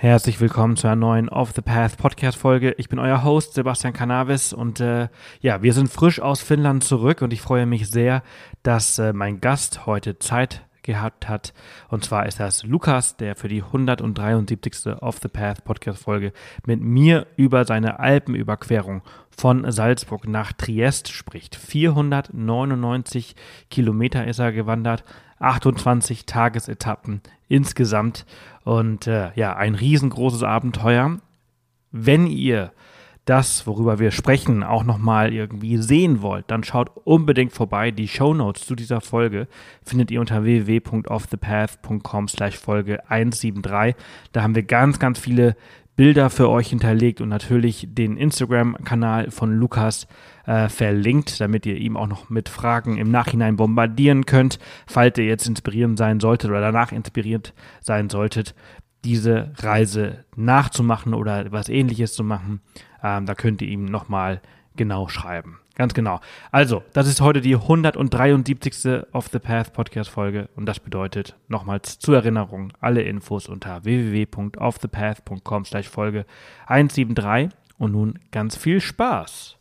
Herzlich willkommen zu einer neuen Off the Path Podcast Folge. Ich bin euer Host Sebastian Cannabis und äh, ja, wir sind frisch aus Finnland zurück und ich freue mich sehr, dass äh, mein Gast heute Zeit gehabt hat. Und zwar ist das Lukas, der für die 173. Off the Path Podcast Folge mit mir über seine Alpenüberquerung von Salzburg nach Triest spricht. 499 Kilometer ist er gewandert, 28 Tagesetappen insgesamt und äh, ja, ein riesengroßes Abenteuer. Wenn ihr das, worüber wir sprechen, auch nochmal irgendwie sehen wollt, dann schaut unbedingt vorbei. Die Show Notes zu dieser Folge findet ihr unter www.offthepath.com slash Folge 173. Da haben wir ganz, ganz viele Bilder für euch hinterlegt und natürlich den Instagram-Kanal von Lukas äh, verlinkt, damit ihr ihm auch noch mit Fragen im Nachhinein bombardieren könnt, falls ihr jetzt inspiriert sein solltet oder danach inspiriert sein solltet, diese Reise nachzumachen oder was ähnliches zu machen. Ähm, da könnt ihr ihm nochmal genau schreiben. Ganz genau. Also, das ist heute die 173. Off the Path Podcast Folge und das bedeutet nochmals zur Erinnerung alle Infos unter www.offthepath.com slash Folge 173 und nun ganz viel Spaß.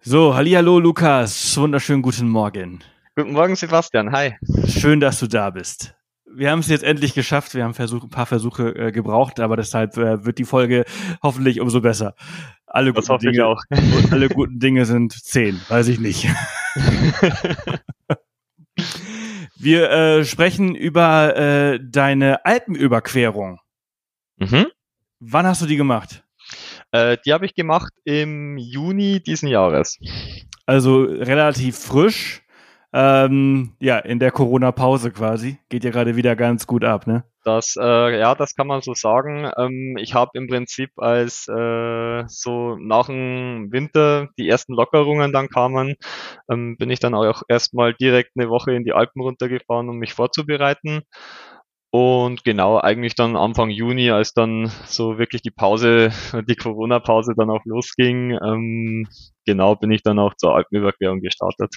So, hallo Lukas, wunderschönen guten Morgen. Guten Morgen Sebastian, hi. Schön, dass du da bist wir haben es jetzt endlich geschafft. Wir haben Versuch, ein paar Versuche äh, gebraucht, aber deshalb äh, wird die Folge hoffentlich umso besser. Alle das guten Dinge, auch. alle guten Dinge sind zehn, weiß ich nicht. wir äh, sprechen über äh, deine Alpenüberquerung. Mhm. Wann hast du die gemacht? Äh, die habe ich gemacht im Juni diesen Jahres. Also relativ frisch. Ähm, ja, in der Corona-Pause quasi. Geht ja gerade wieder ganz gut ab, ne? Das, äh, ja, das kann man so sagen. Ähm, ich habe im Prinzip als äh, so nach dem Winter die ersten Lockerungen dann kamen, ähm, bin ich dann auch erstmal direkt eine Woche in die Alpen runtergefahren, um mich vorzubereiten. Und genau, eigentlich dann Anfang Juni, als dann so wirklich die Pause, die Corona-Pause dann auch losging, ähm, genau bin ich dann auch zur Alpenüberquerung gestartet.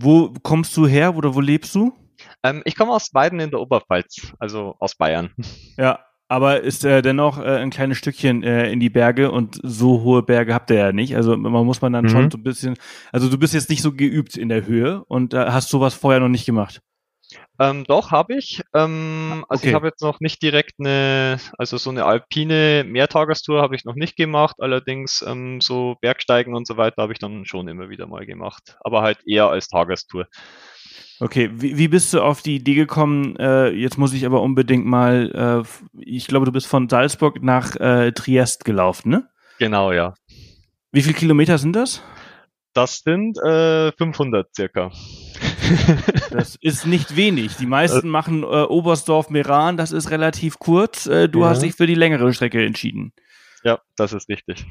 Wo kommst du her oder wo lebst du? Ähm, ich komme aus Weiden in der Oberpfalz, also aus Bayern. Ja, aber ist äh, dennoch äh, ein kleines Stückchen äh, in die Berge und so hohe Berge habt ihr ja nicht. Also man muss man dann mhm. schon so ein bisschen, also du bist jetzt nicht so geübt in der Höhe und äh, hast sowas vorher noch nicht gemacht. Ähm, doch, habe ich. Ähm, also okay. ich habe jetzt noch nicht direkt eine, also so eine alpine Mehrtagestour habe ich noch nicht gemacht. Allerdings ähm, so Bergsteigen und so weiter habe ich dann schon immer wieder mal gemacht. Aber halt eher als Tagestour. Okay, wie, wie bist du auf die Idee gekommen? Äh, jetzt muss ich aber unbedingt mal, äh, ich glaube, du bist von Salzburg nach äh, Triest gelaufen, ne? Genau, ja. Wie viele Kilometer sind das? Das sind äh, 500 circa. Das ist nicht wenig. Die meisten äh. machen äh, Oberstdorf-Meran, das ist relativ kurz. Äh, du ja. hast dich für die längere Strecke entschieden. Ja, das ist richtig.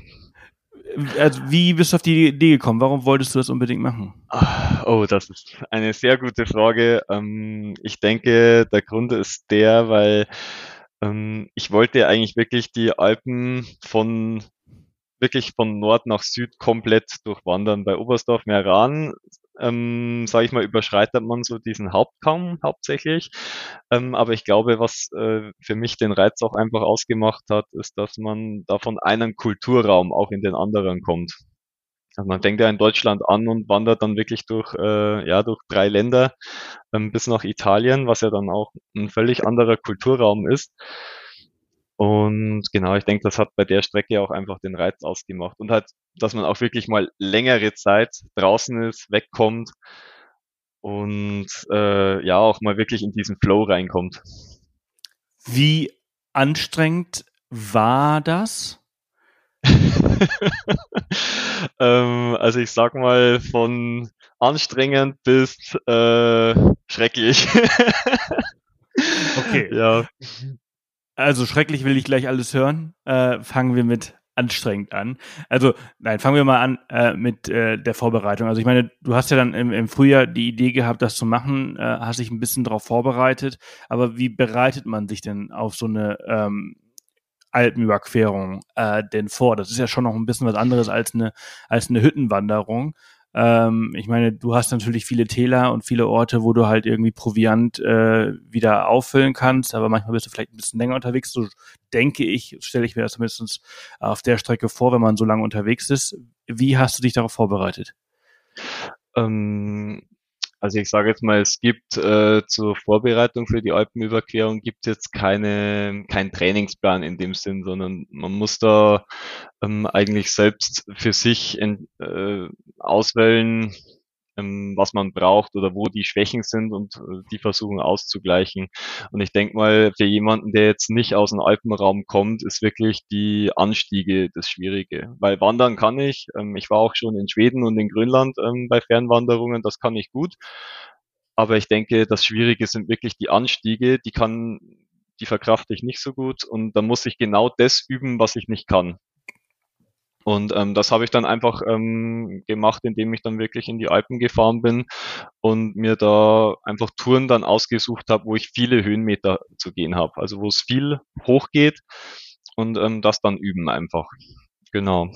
Also, wie bist du auf die Idee gekommen? Warum wolltest du das unbedingt machen? Ah, oh, das ist eine sehr gute Frage. Ähm, ich denke, der Grund ist der, weil ähm, ich wollte eigentlich wirklich die Alpen von wirklich von Nord nach Süd komplett durchwandern. Bei Oberstdorf Meran ähm, sage ich mal, überschreitet man so diesen Hauptkamm hauptsächlich. Ähm, aber ich glaube, was äh, für mich den Reiz auch einfach ausgemacht hat, ist, dass man da von einem Kulturraum auch in den anderen kommt. Also man fängt ja in Deutschland an und wandert dann wirklich durch, äh, ja, durch drei Länder ähm, bis nach Italien, was ja dann auch ein völlig anderer Kulturraum ist. Und genau, ich denke, das hat bei der Strecke auch einfach den Reiz ausgemacht. Und halt, dass man auch wirklich mal längere Zeit draußen ist, wegkommt und äh, ja, auch mal wirklich in diesen Flow reinkommt. Wie anstrengend war das? ähm, also ich sag mal von anstrengend bis äh, schrecklich. okay. Ja. Also schrecklich will ich gleich alles hören. Äh, fangen wir mit anstrengend an. Also, nein, fangen wir mal an äh, mit äh, der Vorbereitung. Also ich meine, du hast ja dann im, im Frühjahr die Idee gehabt, das zu machen, äh, hast dich ein bisschen darauf vorbereitet, aber wie bereitet man sich denn auf so eine ähm, Alpenüberquerung äh, denn vor? Das ist ja schon noch ein bisschen was anderes als eine, als eine Hüttenwanderung. Ähm, ich meine, du hast natürlich viele Täler und viele Orte, wo du halt irgendwie Proviant äh, wieder auffüllen kannst, aber manchmal bist du vielleicht ein bisschen länger unterwegs. So denke ich, stelle ich mir das zumindest auf der Strecke vor, wenn man so lange unterwegs ist. Wie hast du dich darauf vorbereitet? Ähm, also ich sage jetzt mal, es gibt äh, zur Vorbereitung für die Alpenüberquerung gibt jetzt keine keinen Trainingsplan in dem Sinn, sondern man muss da ähm, eigentlich selbst für sich in, äh, auswählen, ähm, was man braucht oder wo die Schwächen sind und äh, die versuchen auszugleichen. Und ich denke mal, für jemanden, der jetzt nicht aus dem Alpenraum kommt, ist wirklich die Anstiege das Schwierige. Weil wandern kann ich. Ähm, ich war auch schon in Schweden und in Grönland ähm, bei Fernwanderungen, das kann ich gut. Aber ich denke, das Schwierige sind wirklich die Anstiege, die kann, die verkrafte ich nicht so gut und da muss ich genau das üben, was ich nicht kann. Und ähm, das habe ich dann einfach ähm, gemacht, indem ich dann wirklich in die Alpen gefahren bin und mir da einfach Touren dann ausgesucht habe, wo ich viele Höhenmeter zu gehen habe. Also wo es viel hochgeht und ähm, das dann üben einfach. Genau.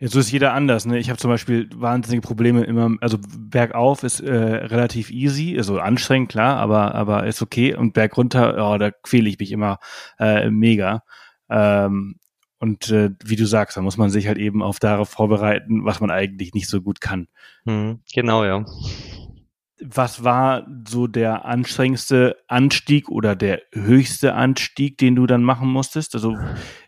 Ja, so ist jeder anders. Ne? Ich habe zum Beispiel wahnsinnige Probleme immer, also bergauf ist äh, relativ easy, also anstrengend, klar, aber, aber ist okay. Und bergunter, oh, da quäle ich mich immer äh, mega. Ähm, und äh, wie du sagst, da muss man sich halt eben auf darauf vorbereiten, was man eigentlich nicht so gut kann. Hm, genau, ja. Was war so der anstrengendste Anstieg oder der höchste Anstieg, den du dann machen musstest? Also,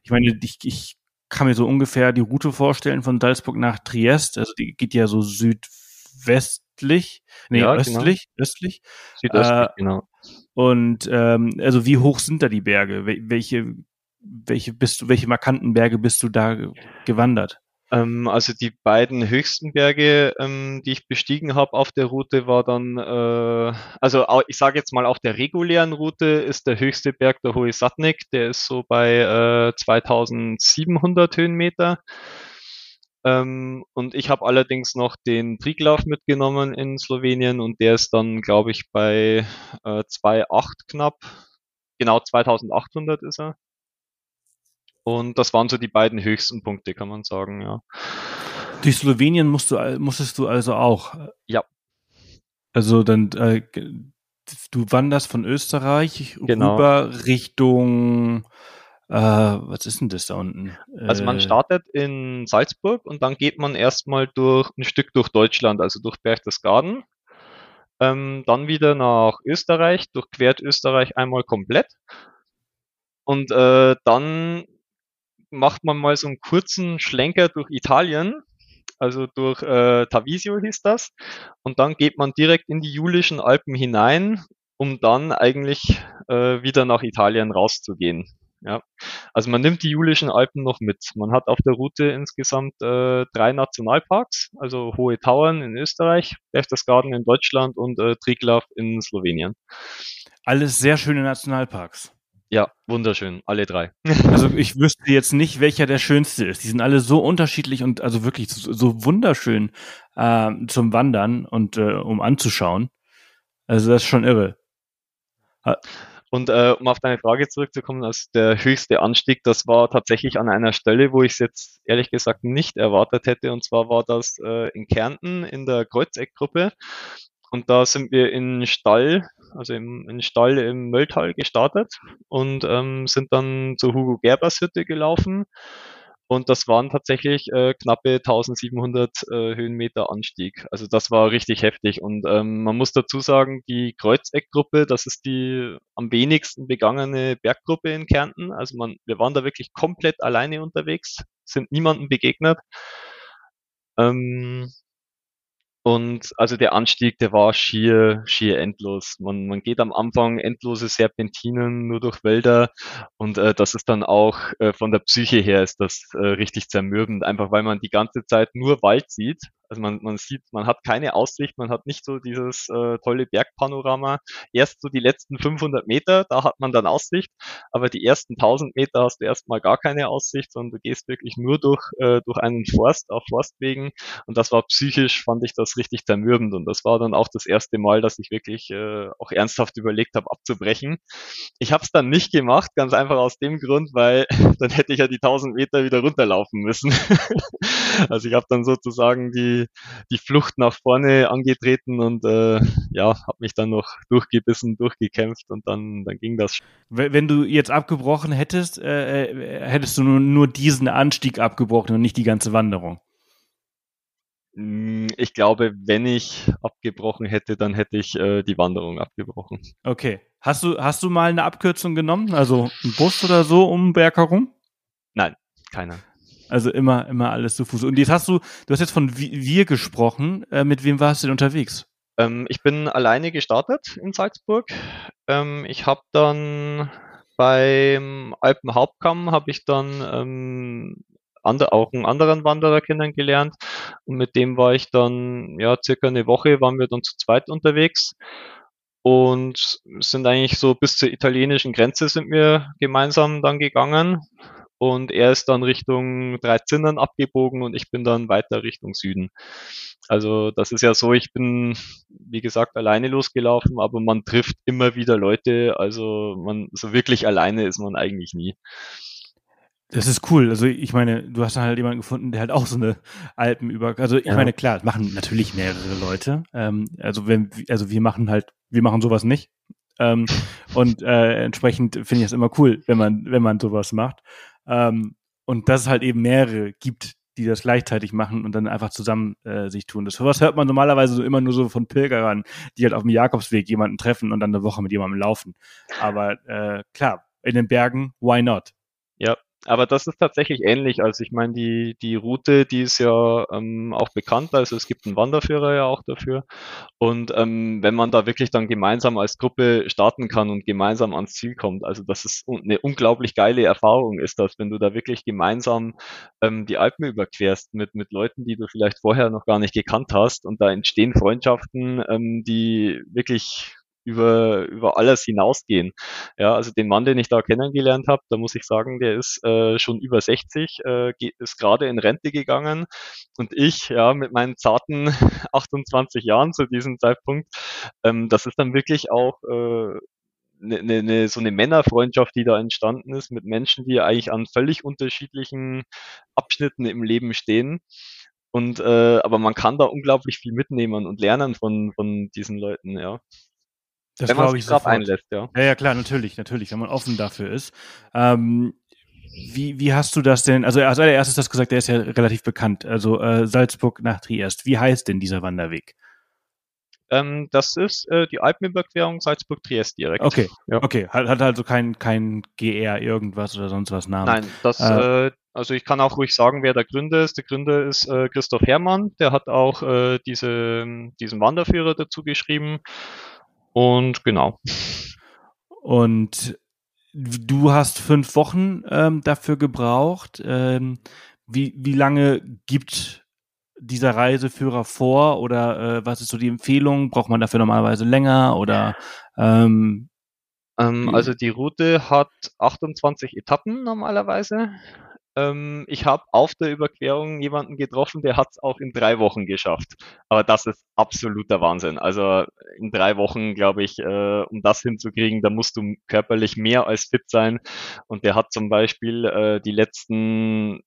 ich meine, ich, ich kann mir so ungefähr die Route vorstellen von Salzburg nach Triest. Also, die geht ja so südwestlich, nee, ja, genau. östlich, genau. östlich. Südöstlich, äh, genau. Und ähm, also wie hoch sind da die Berge? Welche welche bist du, welche markanten Berge bist du da gewandert? Ähm, also die beiden höchsten Berge, ähm, die ich bestiegen habe auf der Route, war dann, äh, also ich sage jetzt mal auf der regulären Route ist der höchste Berg der Hohe Satnik, der ist so bei äh, 2700 Höhenmeter. Ähm, und ich habe allerdings noch den Triglav mitgenommen in Slowenien und der ist dann, glaube ich, bei äh, 2,8 knapp. Genau 2800 ist er. Und das waren so die beiden höchsten Punkte, kann man sagen, ja. Durch Slowenien musst du, musstest du also auch. Ja. Also dann, äh, du wanderst von Österreich genau. rüber Richtung, äh, was ist denn das da unten? Also man äh, startet in Salzburg und dann geht man erstmal durch ein Stück durch Deutschland, also durch Berchtesgaden. Ähm, dann wieder nach Österreich, durchquert Österreich einmal komplett. Und äh, dann macht man mal so einen kurzen Schlenker durch Italien, also durch äh, Tavisio hieß das, und dann geht man direkt in die Julischen Alpen hinein, um dann eigentlich äh, wieder nach Italien rauszugehen. Ja, also man nimmt die Julischen Alpen noch mit. Man hat auf der Route insgesamt äh, drei Nationalparks, also Hohe Tauern in Österreich, Berchtesgaden in Deutschland und äh, Triglav in Slowenien. Alles sehr schöne Nationalparks. Ja, wunderschön, alle drei. Also ich wüsste jetzt nicht, welcher der schönste ist. Die sind alle so unterschiedlich und also wirklich so, so wunderschön äh, zum Wandern und äh, um anzuschauen. Also das ist schon irre. Und äh, um auf deine Frage zurückzukommen, also der höchste Anstieg, das war tatsächlich an einer Stelle, wo ich es jetzt ehrlich gesagt nicht erwartet hätte. Und zwar war das äh, in Kärnten in der Kreuzeckgruppe. Und da sind wir in Stall, also im, in Stall im Mölltal gestartet und ähm, sind dann zur Hugo Gerbers Hütte gelaufen. Und das waren tatsächlich äh, knappe 1700 äh, Höhenmeter Anstieg. Also das war richtig heftig. Und ähm, man muss dazu sagen, die Kreuzeckgruppe, das ist die am wenigsten begangene Berggruppe in Kärnten. Also man, wir waren da wirklich komplett alleine unterwegs, sind niemandem begegnet. Ähm, und also der Anstieg, der war schier, schier endlos. Man, man geht am Anfang endlose Serpentinen nur durch Wälder. Und äh, das ist dann auch äh, von der Psyche her ist das äh, richtig zermürbend, einfach weil man die ganze Zeit nur Wald sieht also man, man sieht, man hat keine Aussicht, man hat nicht so dieses äh, tolle Bergpanorama. Erst so die letzten 500 Meter, da hat man dann Aussicht, aber die ersten 1000 Meter hast du erstmal gar keine Aussicht, sondern du gehst wirklich nur durch, äh, durch einen Forst auf Forstwegen und das war psychisch, fand ich das richtig zermürbend und das war dann auch das erste Mal, dass ich wirklich äh, auch ernsthaft überlegt habe, abzubrechen. Ich habe es dann nicht gemacht, ganz einfach aus dem Grund, weil dann hätte ich ja die 1000 Meter wieder runterlaufen müssen. also ich habe dann sozusagen die die, die Flucht nach vorne angetreten und äh, ja, habe mich dann noch durchgebissen, durchgekämpft und dann, dann ging das. Wenn du jetzt abgebrochen hättest, äh, äh, hättest du nur, nur diesen Anstieg abgebrochen und nicht die ganze Wanderung. Hm, ich glaube, wenn ich abgebrochen hätte, dann hätte ich äh, die Wanderung abgebrochen. Okay. Hast du, hast du mal eine Abkürzung genommen? Also ein Bus oder so um den Berg herum? Nein, keiner. Also immer, immer alles zu Fuß. Und jetzt hast du, du hast jetzt von wir gesprochen. Äh, mit wem warst du denn unterwegs? Ähm, ich bin alleine gestartet in Salzburg. Ähm, ich habe dann beim Alpenhauptkamm habe ich dann ähm, ander, auch einen anderen Wanderer kennengelernt und mit dem war ich dann ja circa eine Woche waren wir dann zu zweit unterwegs und sind eigentlich so bis zur italienischen Grenze sind wir gemeinsam dann gegangen und er ist dann Richtung Dreizinnern abgebogen und ich bin dann weiter Richtung Süden. Also das ist ja so, ich bin, wie gesagt, alleine losgelaufen, aber man trifft immer wieder Leute, also man, so wirklich alleine ist man eigentlich nie. Das ist cool. Also ich meine, du hast dann halt jemanden gefunden, der halt auch so eine Alpen über. Also ich ja. meine, klar, das machen natürlich mehrere Leute. Ähm, also wenn, also wir machen halt, wir machen sowas nicht. Ähm, und äh, entsprechend finde ich es immer cool, wenn man, wenn man sowas macht. Ähm, und dass es halt eben mehrere gibt, die das gleichzeitig machen und dann einfach zusammen äh, sich tun. Das sowas hört man normalerweise so immer nur so von Pilgerern, die halt auf dem Jakobsweg jemanden treffen und dann eine Woche mit jemandem laufen. Aber äh, klar, in den Bergen, why not? Ja, aber das ist tatsächlich ähnlich. Also ich meine, die, die Route, die ist ja ähm, auch bekannt. Also es gibt einen Wanderführer ja auch dafür. Und ähm, wenn man da wirklich dann gemeinsam als Gruppe starten kann und gemeinsam ans Ziel kommt, also das ist eine unglaublich geile Erfahrung ist das, wenn du da wirklich gemeinsam ähm, die Alpen überquerst mit, mit Leuten, die du vielleicht vorher noch gar nicht gekannt hast. Und da entstehen Freundschaften, ähm, die wirklich über, über alles hinausgehen. Ja, also den Mann, den ich da kennengelernt habe, da muss ich sagen, der ist äh, schon über 60, äh, ist gerade in Rente gegangen und ich, ja, mit meinen zarten 28 Jahren zu diesem Zeitpunkt, ähm, das ist dann wirklich auch äh, ne, ne, ne, so eine Männerfreundschaft, die da entstanden ist mit Menschen, die eigentlich an völlig unterschiedlichen Abschnitten im Leben stehen. Und äh, aber man kann da unglaublich viel mitnehmen und lernen von, von diesen Leuten, ja. Das wenn man sich drauf einlässt, ja. Ja, ja, klar, natürlich, natürlich, wenn man offen dafür ist. Ähm, wie, wie hast du das denn, also als allererstes hast du gesagt, der ist ja relativ bekannt, also äh, Salzburg nach Triest. Wie heißt denn dieser Wanderweg? Ähm, das ist äh, die Alpenüberquerung Salzburg-Triest direkt. Okay, ja. okay. Hat, hat also kein, kein GR irgendwas oder sonst was Namen. Nein, das, äh, äh, also ich kann auch ruhig sagen, wer der Gründer ist. Der Gründer ist äh, Christoph Herrmann, der hat auch äh, diese, diesen Wanderführer dazu geschrieben. Und genau. Und du hast fünf Wochen ähm, dafür gebraucht. Ähm, wie, wie lange gibt dieser Reiseführer vor oder äh, was ist so die Empfehlung? Braucht man dafür normalerweise länger oder ähm, ähm, also die Route hat 28 Etappen normalerweise. Ähm, ich habe auf der Überquerung jemanden getroffen, der hat es auch in drei Wochen geschafft. Aber das ist absoluter Wahnsinn. Also in drei Wochen, glaube ich, äh, um das hinzukriegen, da musst du körperlich mehr als fit sein. Und der hat zum Beispiel äh, die letzten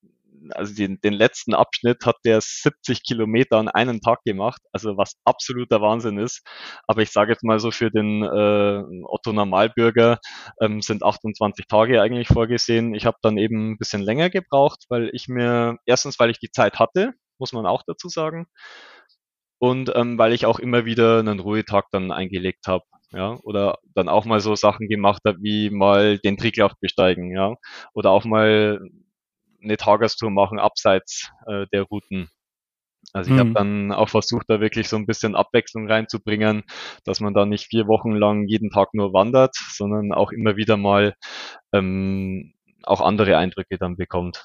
also den, den letzten Abschnitt hat der 70 Kilometer an einem Tag gemacht, also was absoluter Wahnsinn ist. Aber ich sage jetzt mal so für den äh, Otto Normalbürger ähm, sind 28 Tage eigentlich vorgesehen. Ich habe dann eben ein bisschen länger gebraucht, weil ich mir erstens, weil ich die Zeit hatte, muss man auch dazu sagen, und ähm, weil ich auch immer wieder einen Ruhetag dann eingelegt habe. Ja, oder dann auch mal so Sachen gemacht habe, wie mal den Tricklauf besteigen, ja, oder auch mal eine Tagestour machen abseits äh, der Routen. Also ich mhm. habe dann auch versucht, da wirklich so ein bisschen Abwechslung reinzubringen, dass man da nicht vier Wochen lang jeden Tag nur wandert, sondern auch immer wieder mal ähm, auch andere Eindrücke dann bekommt.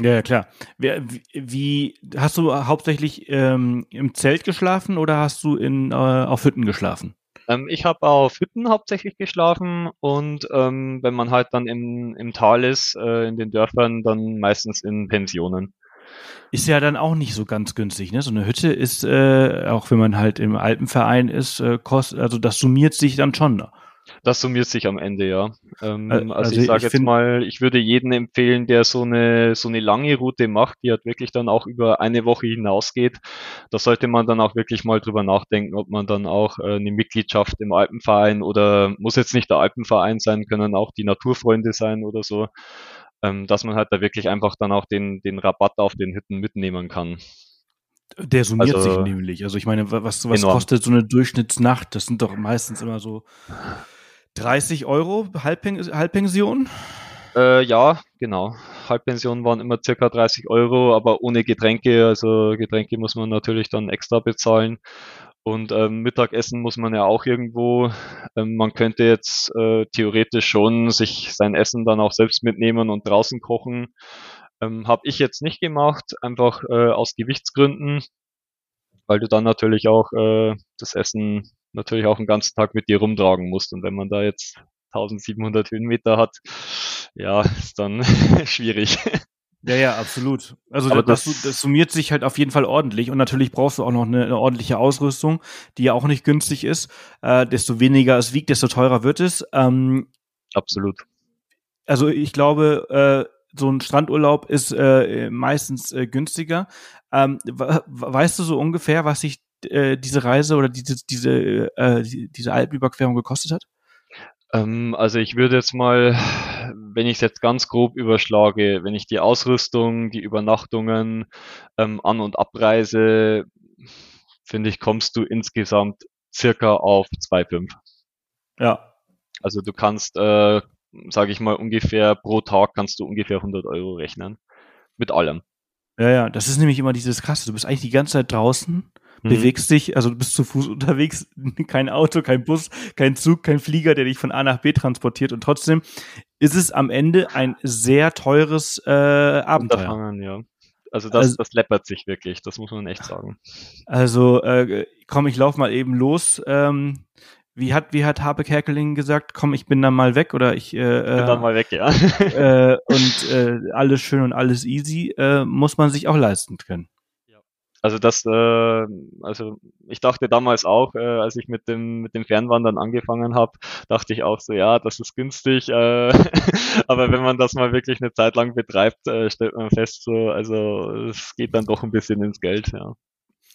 Ja, klar. Wie, wie hast du hauptsächlich ähm, im Zelt geschlafen oder hast du in äh, auf Hütten geschlafen? Ähm, ich habe auf Hütten hauptsächlich geschlafen und ähm, wenn man halt dann im, im Tal ist, äh, in den Dörfern, dann meistens in Pensionen. Ist ja dann auch nicht so ganz günstig, ne? So eine Hütte ist, äh, auch wenn man halt im Alpenverein ist, äh, kostet, also das summiert sich dann schon. Das summiert sich am Ende, ja. Ähm, also, also, ich sage jetzt mal, ich würde jedem empfehlen, der so eine, so eine lange Route macht, die halt wirklich dann auch über eine Woche hinausgeht. Da sollte man dann auch wirklich mal drüber nachdenken, ob man dann auch äh, eine Mitgliedschaft im Alpenverein oder muss jetzt nicht der Alpenverein sein, können auch die Naturfreunde sein oder so, ähm, dass man halt da wirklich einfach dann auch den, den Rabatt auf den Hütten mitnehmen kann. Der summiert also, sich nämlich. Also ich meine, was, was kostet so eine Durchschnittsnacht? Das sind doch meistens immer so 30 Euro Halbpen Halbpension? Äh, ja, genau. Halbpensionen waren immer circa 30 Euro, aber ohne Getränke. Also Getränke muss man natürlich dann extra bezahlen. Und ähm, Mittagessen muss man ja auch irgendwo. Ähm, man könnte jetzt äh, theoretisch schon sich sein Essen dann auch selbst mitnehmen und draußen kochen. Ähm, Habe ich jetzt nicht gemacht, einfach äh, aus Gewichtsgründen, weil du dann natürlich auch äh, das Essen natürlich auch den ganzen Tag mit dir rumtragen musst. Und wenn man da jetzt 1700 Höhenmeter hat, ja, ist dann schwierig. Ja, ja, absolut. Also das, das, das, summiert sich halt auf jeden Fall ordentlich und natürlich brauchst du auch noch eine, eine ordentliche Ausrüstung, die ja auch nicht günstig ist. Äh, desto weniger es wiegt, desto teurer wird es. Ähm, absolut. Also ich glaube, äh, so ein Strandurlaub ist äh, meistens äh, günstiger. Ähm, weißt du so ungefähr, was sich äh, diese Reise oder diese, diese, äh, diese Alpenüberquerung gekostet hat? Ähm, also ich würde jetzt mal, wenn ich es jetzt ganz grob überschlage, wenn ich die Ausrüstung, die Übernachtungen, ähm, An- und Abreise, finde ich, kommst du insgesamt circa auf 2,5. Ja. Also du kannst, äh, sage ich mal, ungefähr pro Tag kannst du ungefähr 100 Euro rechnen. Mit allem. Ja, ja, das ist nämlich immer dieses Krasse. Du bist eigentlich die ganze Zeit draußen mhm. bewegst dich, also du bist zu Fuß unterwegs, kein Auto, kein Bus, kein Zug, kein Flieger, der dich von A nach B transportiert und trotzdem ist es am Ende ein sehr teures äh, Abenteuer. Ja. Also das, also, das läppert sich wirklich, das muss man echt sagen. Also äh, komm, ich lauf mal eben los. Ähm, wie hat, wie hat Harpe Kerkeling gesagt, komm, ich bin dann mal weg oder ich äh, bin dann mal weg, ja. äh, und äh, alles schön und alles easy äh, muss man sich auch leisten können. Also das, äh, also ich dachte damals auch, äh, als ich mit dem mit dem Fernwandern angefangen habe, dachte ich auch so, ja, das ist günstig, äh, aber wenn man das mal wirklich eine Zeit lang betreibt, äh, stellt man fest, so, also es geht dann doch ein bisschen ins Geld, ja.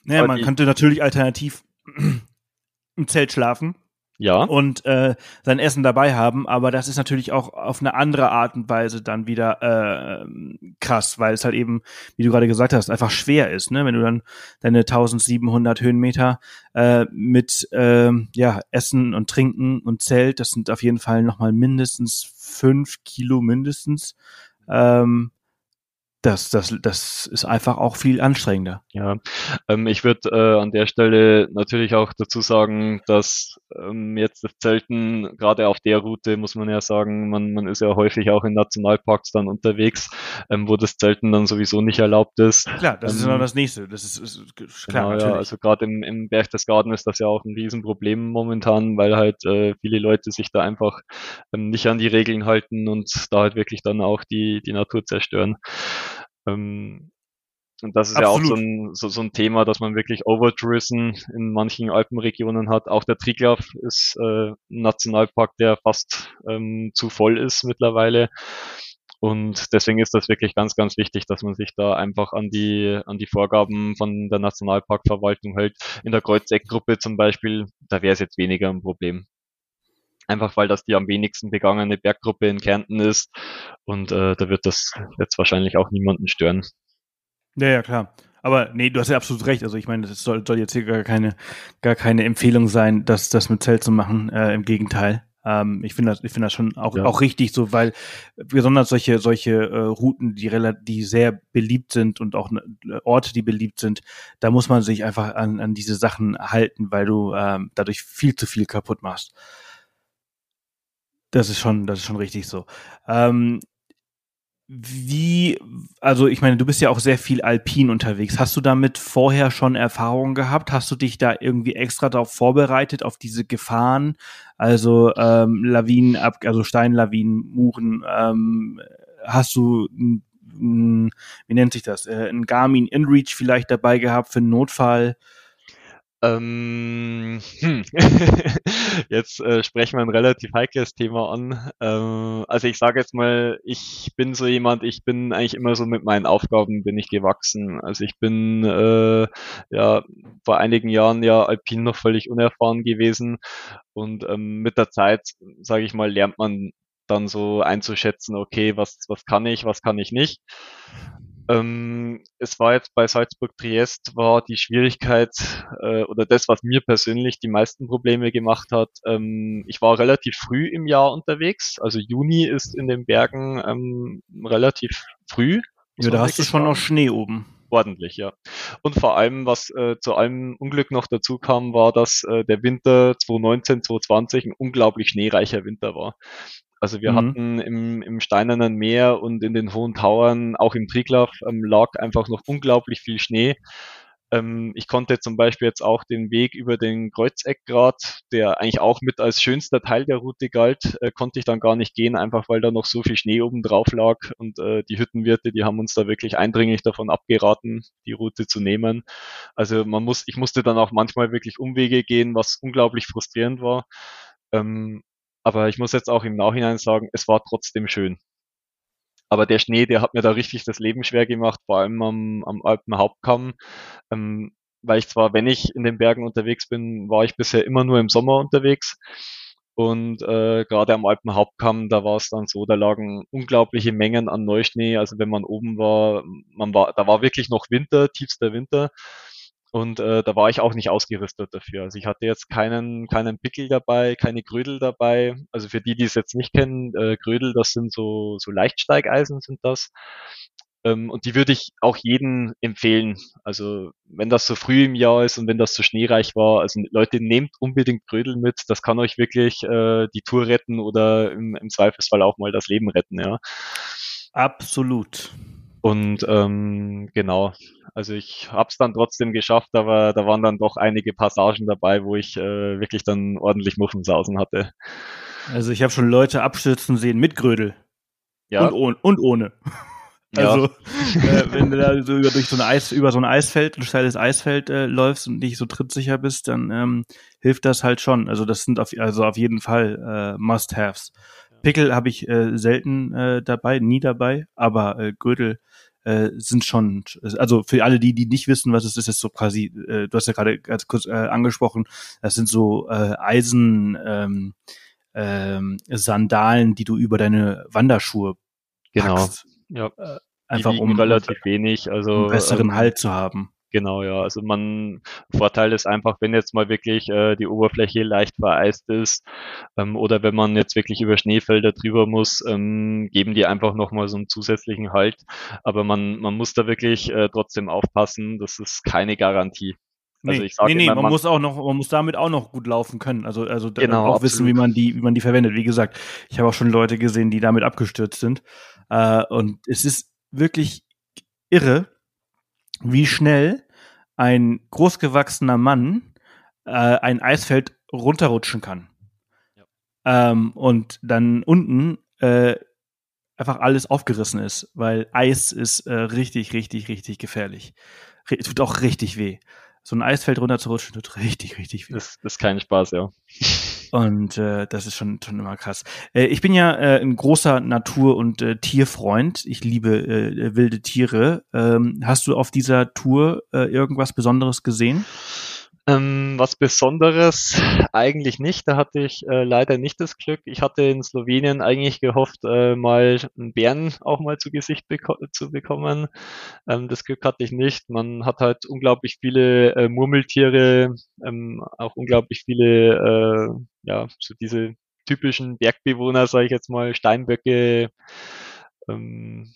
Naja, aber man die, könnte natürlich alternativ im Zelt schlafen ja. und äh, sein Essen dabei haben, aber das ist natürlich auch auf eine andere Art und Weise dann wieder äh, krass, weil es halt eben, wie du gerade gesagt hast, einfach schwer ist, ne? Wenn du dann deine 1700 Höhenmeter äh, mit äh, ja Essen und Trinken und Zelt, das sind auf jeden Fall nochmal mindestens fünf Kilo mindestens. Ähm, das, das, das ist einfach auch viel anstrengender. Ja, ähm, ich würde äh, an der Stelle natürlich auch dazu sagen, dass ähm, jetzt das Zelten, gerade auf der Route, muss man ja sagen, man, man ist ja häufig auch in Nationalparks dann unterwegs, ähm, wo das Zelten dann sowieso nicht erlaubt ist. Klar, das ist dann ähm, das nächste. Das ist, ist klar. Genau, natürlich. ja, also gerade im, im Berchtesgaden ist das ja auch ein Riesenproblem momentan, weil halt äh, viele Leute sich da einfach ähm, nicht an die Regeln halten und da halt wirklich dann auch die, die Natur zerstören. Ähm, und das ist Absolut. ja auch so ein, so, so ein Thema, dass man wirklich Overtourism in manchen Alpenregionen hat. Auch der Triglav ist äh, ein Nationalpark, der fast ähm, zu voll ist mittlerweile. Und deswegen ist das wirklich ganz, ganz wichtig, dass man sich da einfach an die, an die Vorgaben von der Nationalparkverwaltung hält. In der Kreuzeckgruppe zum Beispiel, da wäre es jetzt weniger ein Problem. Einfach weil das die am wenigsten begangene Berggruppe in Kärnten ist. Und äh, da wird das jetzt wahrscheinlich auch niemanden stören. Ja, ja, klar. Aber nee, du hast ja absolut recht. Also ich meine, das soll, soll jetzt hier gar keine, gar keine Empfehlung sein, das, das mit Zelt zu machen. Äh, Im Gegenteil. Ähm, ich finde das, ich finde das schon auch, ja. auch richtig so, weil besonders solche, solche äh, Routen, die relativ, die sehr beliebt sind und auch ne, Orte, die beliebt sind, da muss man sich einfach an, an diese Sachen halten, weil du ähm, dadurch viel zu viel kaputt machst. Das ist schon, das ist schon richtig so. Ähm, wie, also ich meine, du bist ja auch sehr viel alpin unterwegs. Hast du damit vorher schon Erfahrungen gehabt? Hast du dich da irgendwie extra darauf vorbereitet, auf diese Gefahren? Also ähm, Lawinen, ab, also Steinlawinen, Muren, ähm, hast du wie nennt sich das? Äh, ein Garmin InReach vielleicht dabei gehabt für einen Notfall? Ähm, hm. jetzt äh, sprechen wir ein relativ heikles Thema an. Ähm, also ich sage jetzt mal, ich bin so jemand, ich bin eigentlich immer so mit meinen Aufgaben bin ich gewachsen. Also ich bin äh, ja vor einigen Jahren ja alpin noch völlig unerfahren gewesen und ähm, mit der Zeit, sage ich mal, lernt man dann so einzuschätzen, okay, was was kann ich, was kann ich nicht. Ähm, es war jetzt bei Salzburg-Triest war die Schwierigkeit äh, oder das, was mir persönlich die meisten Probleme gemacht hat. Ähm, ich war relativ früh im Jahr unterwegs. Also Juni ist in den Bergen ähm, relativ früh. Ja, da hast du schon noch Schnee oben. Ordentlich, ja. Und vor allem, was äh, zu allem Unglück noch dazu kam, war, dass äh, der Winter 2019, 2020 ein unglaublich schneereicher Winter war. Also wir mhm. hatten im, im Steinernen Meer und in den hohen Tauern, auch im Triglav, ähm, lag einfach noch unglaublich viel Schnee. Ähm, ich konnte zum Beispiel jetzt auch den Weg über den Kreuzeckgrat, der eigentlich auch mit als schönster Teil der Route galt, äh, konnte ich dann gar nicht gehen, einfach weil da noch so viel Schnee oben drauf lag und äh, die Hüttenwirte, die haben uns da wirklich eindringlich davon abgeraten, die Route zu nehmen. Also man muss, ich musste dann auch manchmal wirklich Umwege gehen, was unglaublich frustrierend war. Ähm, aber ich muss jetzt auch im Nachhinein sagen, es war trotzdem schön. Aber der Schnee, der hat mir da richtig das Leben schwer gemacht, vor allem am, am Alpenhauptkamm. Ähm, weil ich zwar, wenn ich in den Bergen unterwegs bin, war ich bisher immer nur im Sommer unterwegs. Und äh, gerade am Alpenhauptkamm, da war es dann so, da lagen unglaubliche Mengen an Neuschnee. Also wenn man oben war, man war, da war wirklich noch Winter, tiefster Winter. Und äh, da war ich auch nicht ausgerüstet dafür. Also ich hatte jetzt keinen, keinen Pickel dabei, keine Grödel dabei. Also für die, die es jetzt nicht kennen, äh, Grödel, das sind so, so Leichtsteigeisen sind das. Ähm, und die würde ich auch jedem empfehlen. Also wenn das so früh im Jahr ist und wenn das so schneereich war, also Leute, nehmt unbedingt Grödel mit. Das kann euch wirklich äh, die Tour retten oder im, im Zweifelsfall auch mal das Leben retten, ja. Absolut. Und ähm, genau, also ich habe es dann trotzdem geschafft, aber da waren dann doch einige Passagen dabei, wo ich äh, wirklich dann ordentlich Muffensausen hatte. Also ich habe schon Leute abstürzen sehen mit Grödel. Ja. Und, ohne. Und ohne. Also, ja. äh, wenn du da so über, durch so ein Eis, über so ein Eisfeld, ein steiles Eisfeld äh, läufst und nicht so trittsicher bist, dann ähm, hilft das halt schon. Also das sind auf, also auf jeden Fall äh, Must-Haves. Pickel habe ich äh, selten äh, dabei, nie dabei, aber äh, Gürtel äh, sind schon, also für alle die, die nicht wissen, was es ist, ist so quasi, äh, du hast ja gerade ganz kurz äh, angesprochen, das sind so äh, Eisen ähm, ähm, Sandalen, die du über deine Wanderschuhe genau. packst. Genau. Ja. Äh, einfach um relativ wenig, also einen besseren ähm, Halt zu haben. Genau, ja. Also man Vorteil ist einfach, wenn jetzt mal wirklich äh, die Oberfläche leicht vereist ist ähm, oder wenn man jetzt wirklich über Schneefelder drüber muss, ähm, geben die einfach nochmal so einen zusätzlichen Halt. Aber man, man muss da wirklich äh, trotzdem aufpassen, das ist keine Garantie. Also nee, ich sage nee, nee, immer, man, man, muss auch noch, man muss damit auch noch gut laufen können. Also, also genau, auch absolut. wissen, wie man die, wie man die verwendet. Wie gesagt, ich habe auch schon Leute gesehen, die damit abgestürzt sind. Äh, und es ist wirklich irre, wie schnell ein großgewachsener Mann äh, ein Eisfeld runterrutschen kann. Ja. Ähm, und dann unten äh, einfach alles aufgerissen ist, weil Eis ist äh, richtig, richtig, richtig gefährlich. Re tut auch richtig weh. So ein Eisfeld runterzurutschen tut richtig, richtig weh. Das, das ist kein Spaß, ja. Und äh, das ist schon, schon immer krass. Äh, ich bin ja äh, ein großer Natur- und äh, Tierfreund. Ich liebe äh, wilde Tiere. Ähm, hast du auf dieser Tour äh, irgendwas Besonderes gesehen? Ähm, was Besonderes eigentlich nicht. Da hatte ich äh, leider nicht das Glück. Ich hatte in Slowenien eigentlich gehofft, äh, mal einen Bären auch mal zu Gesicht beko zu bekommen. Ähm, das Glück hatte ich nicht. Man hat halt unglaublich viele äh, Murmeltiere, ähm, auch unglaublich viele, äh, ja, so diese typischen Bergbewohner, sage ich jetzt mal, Steinböcke, ähm,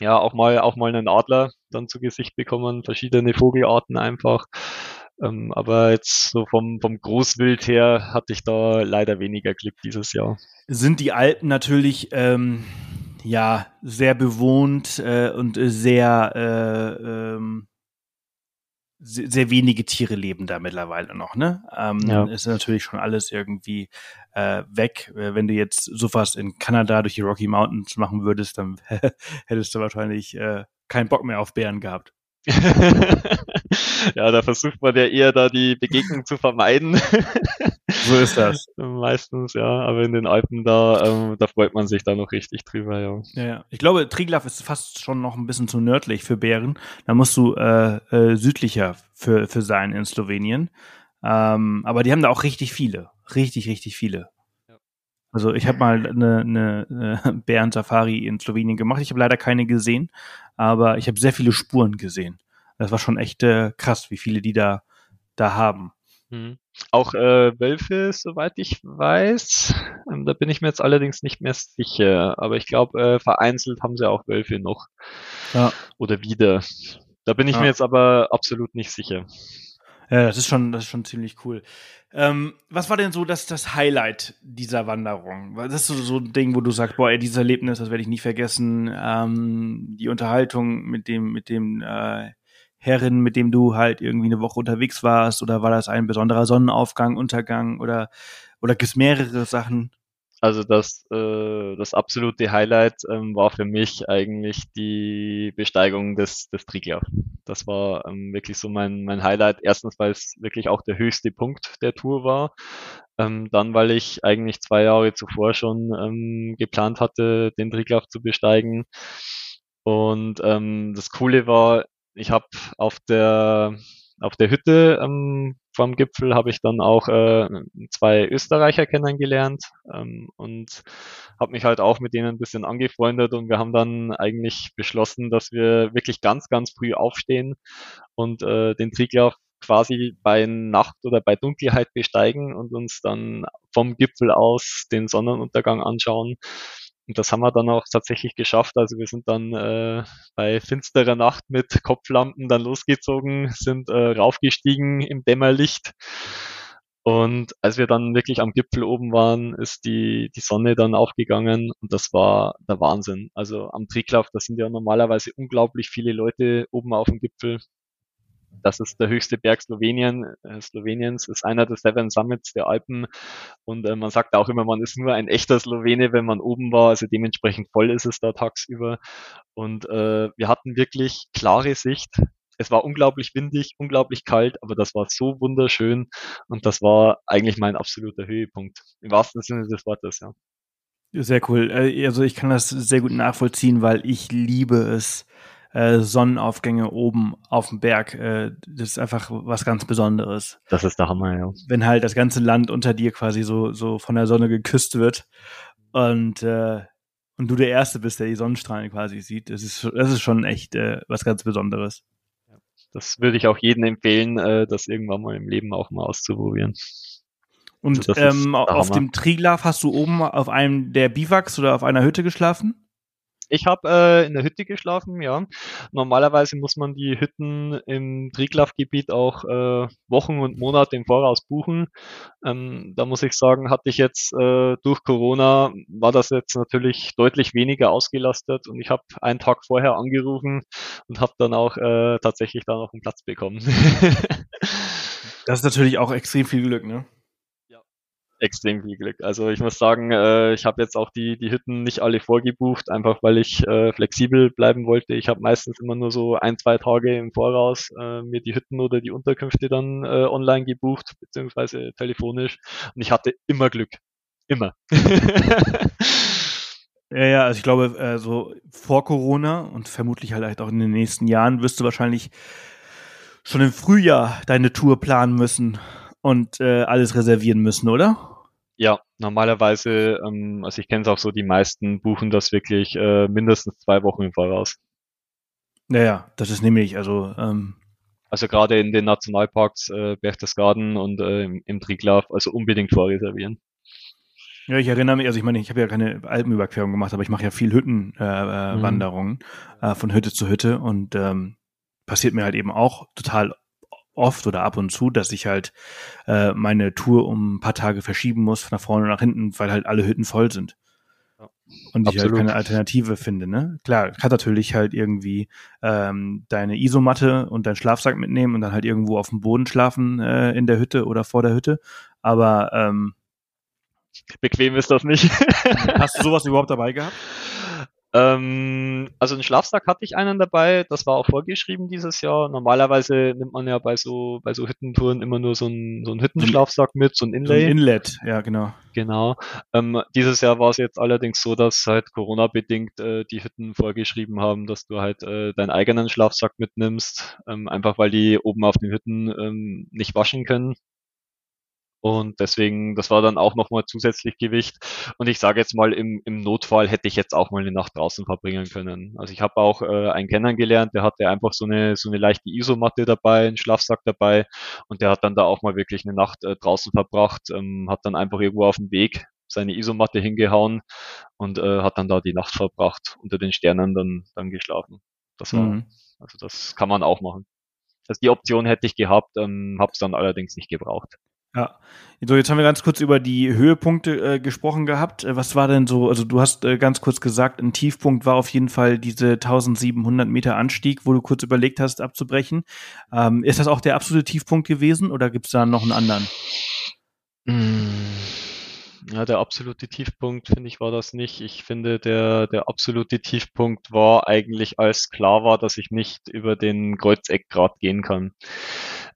ja, auch mal, auch mal einen Adler dann zu Gesicht bekommen, verschiedene Vogelarten einfach. Ähm, aber jetzt so vom, vom Großwild her hatte ich da leider weniger Glück dieses Jahr. Sind die Alpen natürlich ähm, ja sehr bewohnt äh, und sehr äh, ähm, sehr, sehr wenige Tiere leben da mittlerweile noch, ne? Ähm, ja. Ist natürlich schon alles irgendwie äh, weg. Äh, wenn du jetzt sowas in Kanada durch die Rocky Mountains machen würdest, dann hättest du wahrscheinlich äh, keinen Bock mehr auf Bären gehabt. ja, da versucht man ja eher da die Begegnung zu vermeiden. So ist das. Meistens, ja. Aber in den Alpen, da, ähm, da freut man sich da noch richtig drüber, ja. Ja, ja. Ich glaube, Triglav ist fast schon noch ein bisschen zu nördlich für Bären. Da musst du äh, äh, südlicher für, für sein in Slowenien. Ähm, aber die haben da auch richtig viele. Richtig, richtig viele. Also ich habe mal eine, eine, eine Bären-Safari in Slowenien gemacht. Ich habe leider keine gesehen, aber ich habe sehr viele Spuren gesehen. Das war schon echt äh, krass, wie viele die da, da haben. Mhm. Auch äh, Wölfe, soweit ich weiß. Ähm, da bin ich mir jetzt allerdings nicht mehr sicher. Aber ich glaube, äh, vereinzelt haben sie auch Wölfe noch. Ja. Oder wieder. Da bin ich ja. mir jetzt aber absolut nicht sicher. Ja, das ist schon, das ist schon ziemlich cool. Ähm, was war denn so das, das Highlight dieser Wanderung? Das ist so, so ein Ding, wo du sagst, boah, ey, dieses Erlebnis, das werde ich nie vergessen. Ähm, die Unterhaltung mit dem, mit dem äh, Herrin, mit dem du halt irgendwie eine Woche unterwegs warst, oder war das ein besonderer Sonnenaufgang, Untergang oder, oder gibt es mehrere Sachen? Also das, äh, das absolute Highlight ähm, war für mich eigentlich die Besteigung des, des Triglav. Das war ähm, wirklich so mein, mein Highlight. Erstens, weil es wirklich auch der höchste Punkt der Tour war. Ähm, dann, weil ich eigentlich zwei Jahre zuvor schon ähm, geplant hatte, den Triglav zu besteigen. Und ähm, das Coole war, ich habe auf der auf der Hütte ähm, vom Gipfel habe ich dann auch äh, zwei Österreicher kennengelernt ähm, und habe mich halt auch mit denen ein bisschen angefreundet und wir haben dann eigentlich beschlossen, dass wir wirklich ganz, ganz früh aufstehen und äh, den Triglav quasi bei Nacht oder bei Dunkelheit besteigen und uns dann vom Gipfel aus den Sonnenuntergang anschauen. Und das haben wir dann auch tatsächlich geschafft. Also wir sind dann äh, bei finsterer Nacht mit Kopflampen dann losgezogen, sind äh, raufgestiegen im Dämmerlicht. Und als wir dann wirklich am Gipfel oben waren, ist die, die Sonne dann aufgegangen und das war der Wahnsinn. Also am Triglav, da sind ja normalerweise unglaublich viele Leute oben auf dem Gipfel. Das ist der höchste Berg Slowenien, äh, Sloweniens, ist einer der Seven Summits der Alpen. Und äh, man sagt auch immer, man ist nur ein echter Slowene, wenn man oben war. Also dementsprechend voll ist es da tagsüber. Und äh, wir hatten wirklich klare Sicht. Es war unglaublich windig, unglaublich kalt, aber das war so wunderschön und das war eigentlich mein absoluter Höhepunkt. Im wahrsten Sinne des Wortes, ja. Sehr cool. Äh, also ich kann das sehr gut nachvollziehen, weil ich liebe es, äh, Sonnenaufgänge oben auf dem Berg. Äh, das ist einfach was ganz Besonderes. Das ist der Hammer, ja. Wenn halt das ganze Land unter dir quasi so, so von der Sonne geküsst wird und, äh, und du der Erste bist, der die Sonnenstrahlen quasi sieht. Das ist, das ist schon echt äh, was ganz Besonderes. Das würde ich auch jedem empfehlen, äh, das irgendwann mal im Leben auch mal auszuprobieren. Und ähm, auf dem Triglav hast du oben auf einem der Biwaks oder auf einer Hütte geschlafen? Ich habe äh, in der Hütte geschlafen, ja. Normalerweise muss man die Hütten im Triglav-Gebiet auch äh, Wochen und Monate im Voraus buchen. Ähm, da muss ich sagen, hatte ich jetzt äh, durch Corona, war das jetzt natürlich deutlich weniger ausgelastet und ich habe einen Tag vorher angerufen und habe dann auch äh, tatsächlich da noch einen Platz bekommen. das ist natürlich auch extrem viel Glück, ne? Extrem viel Glück. Also ich muss sagen, äh, ich habe jetzt auch die, die Hütten nicht alle vorgebucht, einfach weil ich äh, flexibel bleiben wollte. Ich habe meistens immer nur so ein, zwei Tage im Voraus äh, mir die Hütten oder die Unterkünfte dann äh, online gebucht, beziehungsweise telefonisch. Und ich hatte immer Glück. Immer. Ja, ja, also ich glaube, äh, so vor Corona und vermutlich halt auch in den nächsten Jahren wirst du wahrscheinlich schon im Frühjahr deine Tour planen müssen und äh, alles reservieren müssen, oder? Ja, normalerweise, ähm, also ich kenne es auch so, die meisten buchen das wirklich äh, mindestens zwei Wochen im Voraus. Naja, das ist nämlich, also ähm, also gerade in den Nationalparks äh, Berchtesgaden und äh, im, im Triglav, also unbedingt vorreservieren. Ja, ich erinnere mich, also ich meine, ich habe ja keine Alpenüberquerung gemacht, aber ich mache ja viel Hüttenwanderungen äh, äh, mhm. äh, von Hütte zu Hütte und ähm, passiert mir halt eben auch total oft oder ab und zu, dass ich halt äh, meine Tour um ein paar Tage verschieben muss, nach vorne und nach hinten, weil halt alle Hütten voll sind. Und ich halt keine Alternative finde, ne? Klar, kann natürlich halt irgendwie ähm, deine Isomatte und deinen Schlafsack mitnehmen und dann halt irgendwo auf dem Boden schlafen äh, in der Hütte oder vor der Hütte. Aber ähm, bequem ist das nicht. hast du sowas überhaupt dabei gehabt? Ähm, also einen Schlafsack hatte ich einen dabei, das war auch vorgeschrieben dieses Jahr. Normalerweise nimmt man ja bei so, bei so Hüttentouren immer nur so einen, so einen Hüttenschlafsack mit, so ein Inlay. So ein Inlet, ja, genau. Genau. Ähm, dieses Jahr war es jetzt allerdings so, dass halt Corona-bedingt äh, die Hütten vorgeschrieben haben, dass du halt äh, deinen eigenen Schlafsack mitnimmst, ähm, einfach weil die oben auf den Hütten ähm, nicht waschen können. Und deswegen, das war dann auch nochmal zusätzlich Gewicht. Und ich sage jetzt mal, im, im Notfall hätte ich jetzt auch mal eine Nacht draußen verbringen können. Also ich habe auch äh, einen kennengelernt, der hatte einfach so eine, so eine leichte Isomatte dabei, einen Schlafsack dabei. Und der hat dann da auch mal wirklich eine Nacht äh, draußen verbracht, ähm, hat dann einfach irgendwo auf dem Weg seine Isomatte hingehauen und äh, hat dann da die Nacht verbracht, unter den Sternen dann, dann geschlafen. Das war, mhm. also das kann man auch machen. Also die Option hätte ich gehabt, ähm, habe es dann allerdings nicht gebraucht. Ja, so jetzt haben wir ganz kurz über die Höhepunkte äh, gesprochen gehabt. Äh, was war denn so, also du hast äh, ganz kurz gesagt, ein Tiefpunkt war auf jeden Fall diese 1700 Meter Anstieg, wo du kurz überlegt hast abzubrechen. Ähm, ist das auch der absolute Tiefpunkt gewesen oder gibt es da noch einen anderen? Mm, ja, der absolute Tiefpunkt, finde ich, war das nicht. Ich finde, der, der absolute Tiefpunkt war eigentlich, als klar war, dass ich nicht über den Kreuzeckgrad gehen kann.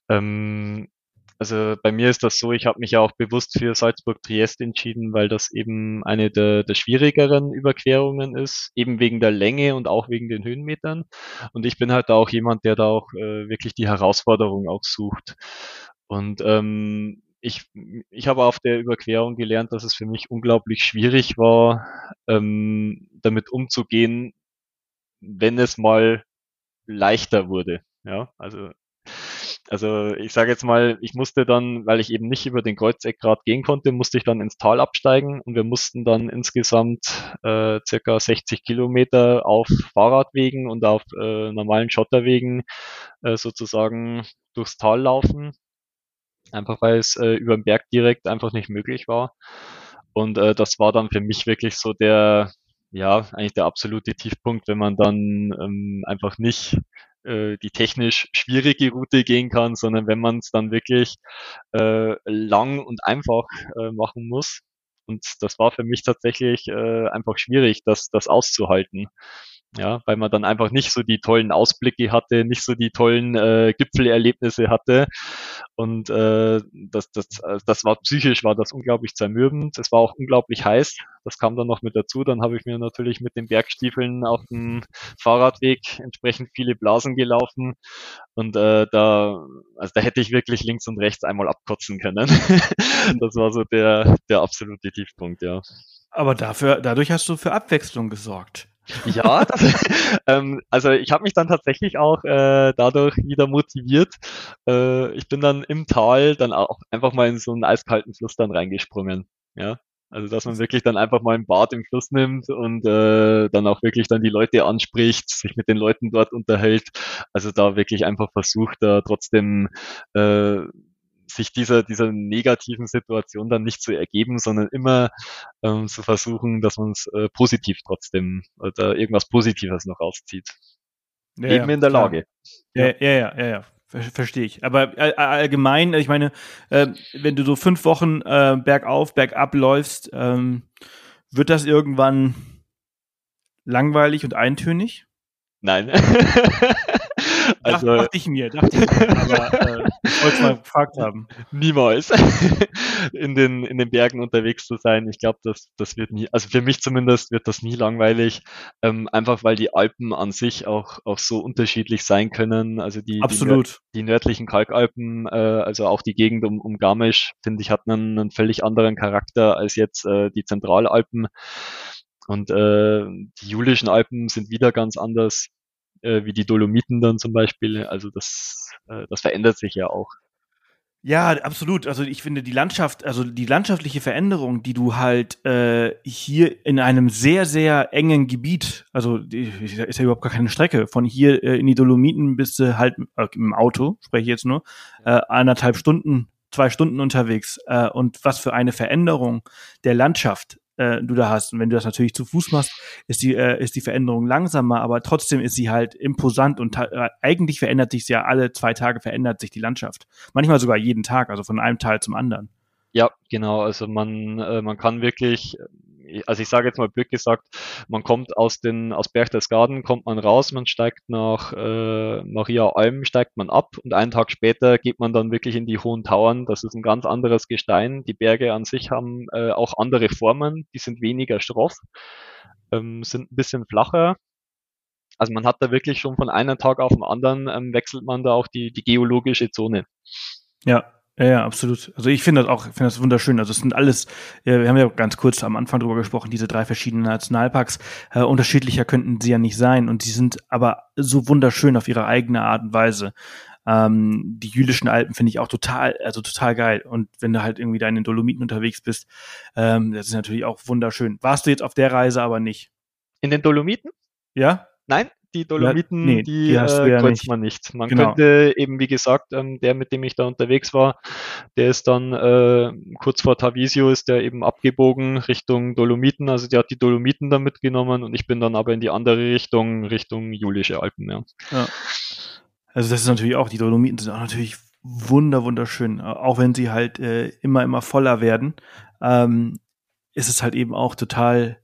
Ähm, also bei mir ist das so, ich habe mich ja auch bewusst für Salzburg-Triest entschieden, weil das eben eine der, der schwierigeren Überquerungen ist, eben wegen der Länge und auch wegen den Höhenmetern. Und ich bin halt auch jemand, der da auch äh, wirklich die Herausforderung auch sucht. Und ähm, ich, ich habe auf der Überquerung gelernt, dass es für mich unglaublich schwierig war, ähm, damit umzugehen, wenn es mal leichter wurde. Ja, also also ich sage jetzt mal, ich musste dann, weil ich eben nicht über den Kreuzeckgrad gehen konnte, musste ich dann ins Tal absteigen und wir mussten dann insgesamt äh, circa 60 Kilometer auf Fahrradwegen und auf äh, normalen Schotterwegen äh, sozusagen durchs Tal laufen. Einfach weil es äh, über den Berg direkt einfach nicht möglich war. Und äh, das war dann für mich wirklich so der, ja, eigentlich der absolute Tiefpunkt, wenn man dann ähm, einfach nicht äh, die technisch schwierige Route gehen kann, sondern wenn man es dann wirklich äh, lang und einfach äh, machen muss. Und das war für mich tatsächlich äh, einfach schwierig, das, das auszuhalten. Ja, weil man dann einfach nicht so die tollen Ausblicke hatte, nicht so die tollen äh, Gipfelerlebnisse hatte. Und äh, das, das, das war psychisch, war das unglaublich zermürbend. Es war auch unglaublich heiß. Das kam dann noch mit dazu. Dann habe ich mir natürlich mit den Bergstiefeln auf dem Fahrradweg entsprechend viele Blasen gelaufen. Und äh, da, also da hätte ich wirklich links und rechts einmal abkotzen können. das war so der, der absolute Tiefpunkt, ja. Aber dafür, dadurch hast du für Abwechslung gesorgt. Ja, das, ähm, also ich habe mich dann tatsächlich auch äh, dadurch wieder motiviert. Äh, ich bin dann im Tal dann auch einfach mal in so einen eiskalten Fluss dann reingesprungen. Ja, also dass man wirklich dann einfach mal ein Bad im Fluss nimmt und äh, dann auch wirklich dann die Leute anspricht, sich mit den Leuten dort unterhält. Also da wirklich einfach versucht, da trotzdem äh, sich dieser, dieser negativen Situation dann nicht zu ergeben, sondern immer ähm, zu versuchen, dass man es äh, positiv trotzdem oder irgendwas Positives noch rauszieht. Ja, Eben ja, in der klar. Lage. Ja, ja, ja, ja, ja. Verstehe ich. Aber äh, allgemein, ich meine, äh, wenn du so fünf Wochen äh, bergauf, bergab läufst, ähm, wird das irgendwann langweilig und eintönig? Nein. Also, Dacht, dachte ich mir, dachte ich mir. Aber äh, wollte mal gefragt haben. Niemals. in, den, in den Bergen unterwegs zu sein. Ich glaube, das, das wird nie, also für mich zumindest wird das nie langweilig. Ähm, einfach weil die Alpen an sich auch, auch so unterschiedlich sein können. Also die, Absolut. die, die nördlichen Kalkalpen, äh, also auch die Gegend um, um Garmisch, finde ich, hat einen, einen völlig anderen Charakter als jetzt äh, die Zentralalpen. Und äh, die Julischen Alpen sind wieder ganz anders äh, wie die Dolomiten dann zum Beispiel. Also das, äh, das verändert sich ja auch. Ja, absolut. Also ich finde die Landschaft, also die landschaftliche Veränderung, die du halt äh, hier in einem sehr, sehr engen Gebiet, also ist ja überhaupt gar keine Strecke, von hier äh, in die Dolomiten bist du halt äh, im Auto, spreche ich jetzt nur, äh, anderthalb Stunden, zwei Stunden unterwegs. Äh, und was für eine Veränderung der Landschaft äh, du da hast. Und wenn du das natürlich zu Fuß machst, ist die, äh, ist die Veränderung langsamer, aber trotzdem ist sie halt imposant und äh, eigentlich verändert sich ja alle zwei Tage verändert sich die Landschaft. Manchmal sogar jeden Tag, also von einem Teil zum anderen. Ja, genau. Also man, äh, man kann wirklich also ich sage jetzt mal blöd gesagt, man kommt aus den aus Berchtesgaden, kommt man raus, man steigt nach äh, Maria Alm, steigt man ab und einen Tag später geht man dann wirklich in die hohen Tauern. Das ist ein ganz anderes Gestein. Die Berge an sich haben äh, auch andere Formen, die sind weniger schroff, ähm, sind ein bisschen flacher. Also man hat da wirklich schon von einem Tag auf den anderen ähm, wechselt man da auch die, die geologische Zone. Ja, ja, ja, absolut. Also ich finde das auch, finde das wunderschön. Also es sind alles, wir haben ja ganz kurz am Anfang drüber gesprochen, diese drei verschiedenen Nationalparks. Äh, unterschiedlicher könnten sie ja nicht sein und sie sind aber so wunderschön auf ihre eigene Art und Weise. Ähm, die Jüdischen Alpen finde ich auch total, also total geil. Und wenn du halt irgendwie da in den Dolomiten unterwegs bist, ähm, das ist natürlich auch wunderschön. Warst du jetzt auf der Reise aber nicht? In den Dolomiten? Ja? Nein, die Dolomiten, ja, nee, die, die äh, ja kreuzt man nicht. Man Genau. könnte eben, wie gesagt, ähm, der, mit dem ich da unterwegs war, der ist dann äh, kurz vor Tavisio ist der eben abgebogen Richtung Dolomiten. Also der hat die Dolomiten da mitgenommen und ich bin dann aber in die andere Richtung, Richtung Julische Alpen. Ja. Ja. Also das ist natürlich auch, die Dolomiten sind auch natürlich wunder, wunderschön. Auch wenn sie halt äh, immer, immer voller werden, ähm, ist es halt eben auch total,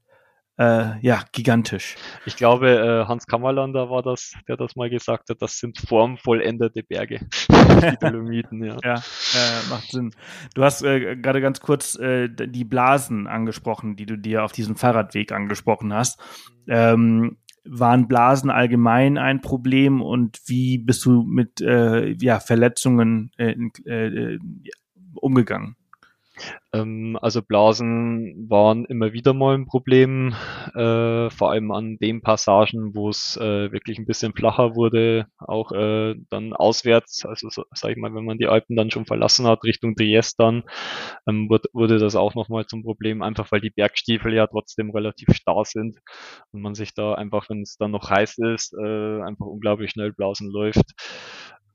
äh, ja, gigantisch. Ich glaube, äh, Hans Kammerlander war das, der das mal gesagt hat, das sind formvollendete Berge, die Dolomiten, ja. Ja, äh, macht Sinn. Du hast äh, gerade ganz kurz äh, die Blasen angesprochen, die du dir auf diesem Fahrradweg angesprochen hast. Ähm, waren Blasen allgemein ein Problem und wie bist du mit äh, ja, Verletzungen umgegangen? Ähm, also Blasen waren immer wieder mal ein Problem, äh, vor allem an den Passagen, wo es äh, wirklich ein bisschen flacher wurde, auch äh, dann auswärts, also so, sag ich mal, wenn man die Alpen dann schon verlassen hat, Richtung Triest dann, ähm, wurde, wurde das auch nochmal zum Problem, einfach weil die Bergstiefel ja trotzdem relativ starr sind und man sich da einfach, wenn es dann noch heiß ist, äh, einfach unglaublich schnell Blasen läuft.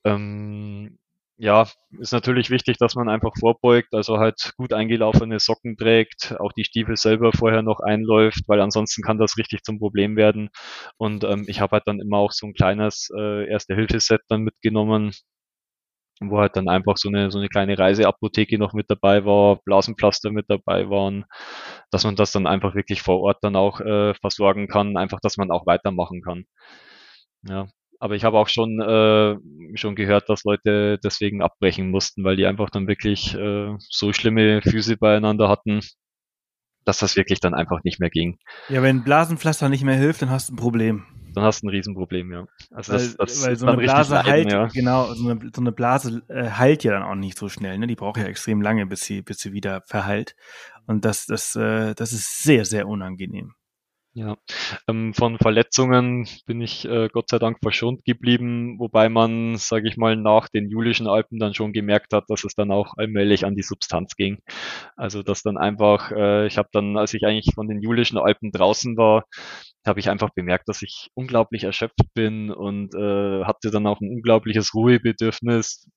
Ähm, ja, ist natürlich wichtig, dass man einfach vorbeugt, also halt gut eingelaufene Socken trägt, auch die Stiefel selber vorher noch einläuft, weil ansonsten kann das richtig zum Problem werden. Und ähm, ich habe halt dann immer auch so ein kleines äh, Erste-Hilfe-Set dann mitgenommen, wo halt dann einfach so eine, so eine kleine Reiseapotheke noch mit dabei war, Blasenpflaster mit dabei waren, dass man das dann einfach wirklich vor Ort dann auch äh, versorgen kann, einfach, dass man auch weitermachen kann. Ja, aber ich habe auch schon, äh, schon gehört, dass Leute deswegen abbrechen mussten, weil die einfach dann wirklich äh, so schlimme Füße beieinander hatten, dass das wirklich dann einfach nicht mehr ging. Ja, wenn Blasenpflaster nicht mehr hilft, dann hast du ein Problem. Dann hast du ein Riesenproblem, ja. Also weil, das, das weil so eine Blase leiden, heilt, ja. genau, so eine, so eine Blase äh, heilt ja dann auch nicht so schnell, ne? Die braucht ja extrem lange, bis sie, bis sie wieder verheilt. Und das, das, äh, das ist sehr, sehr unangenehm. Ja, ähm, von Verletzungen bin ich äh, Gott sei Dank verschont geblieben, wobei man, sage ich mal, nach den julischen Alpen dann schon gemerkt hat, dass es dann auch allmählich an die Substanz ging. Also dass dann einfach, äh, ich habe dann, als ich eigentlich von den julischen Alpen draußen war, habe ich einfach bemerkt, dass ich unglaublich erschöpft bin und äh, hatte dann auch ein unglaubliches Ruhebedürfnis.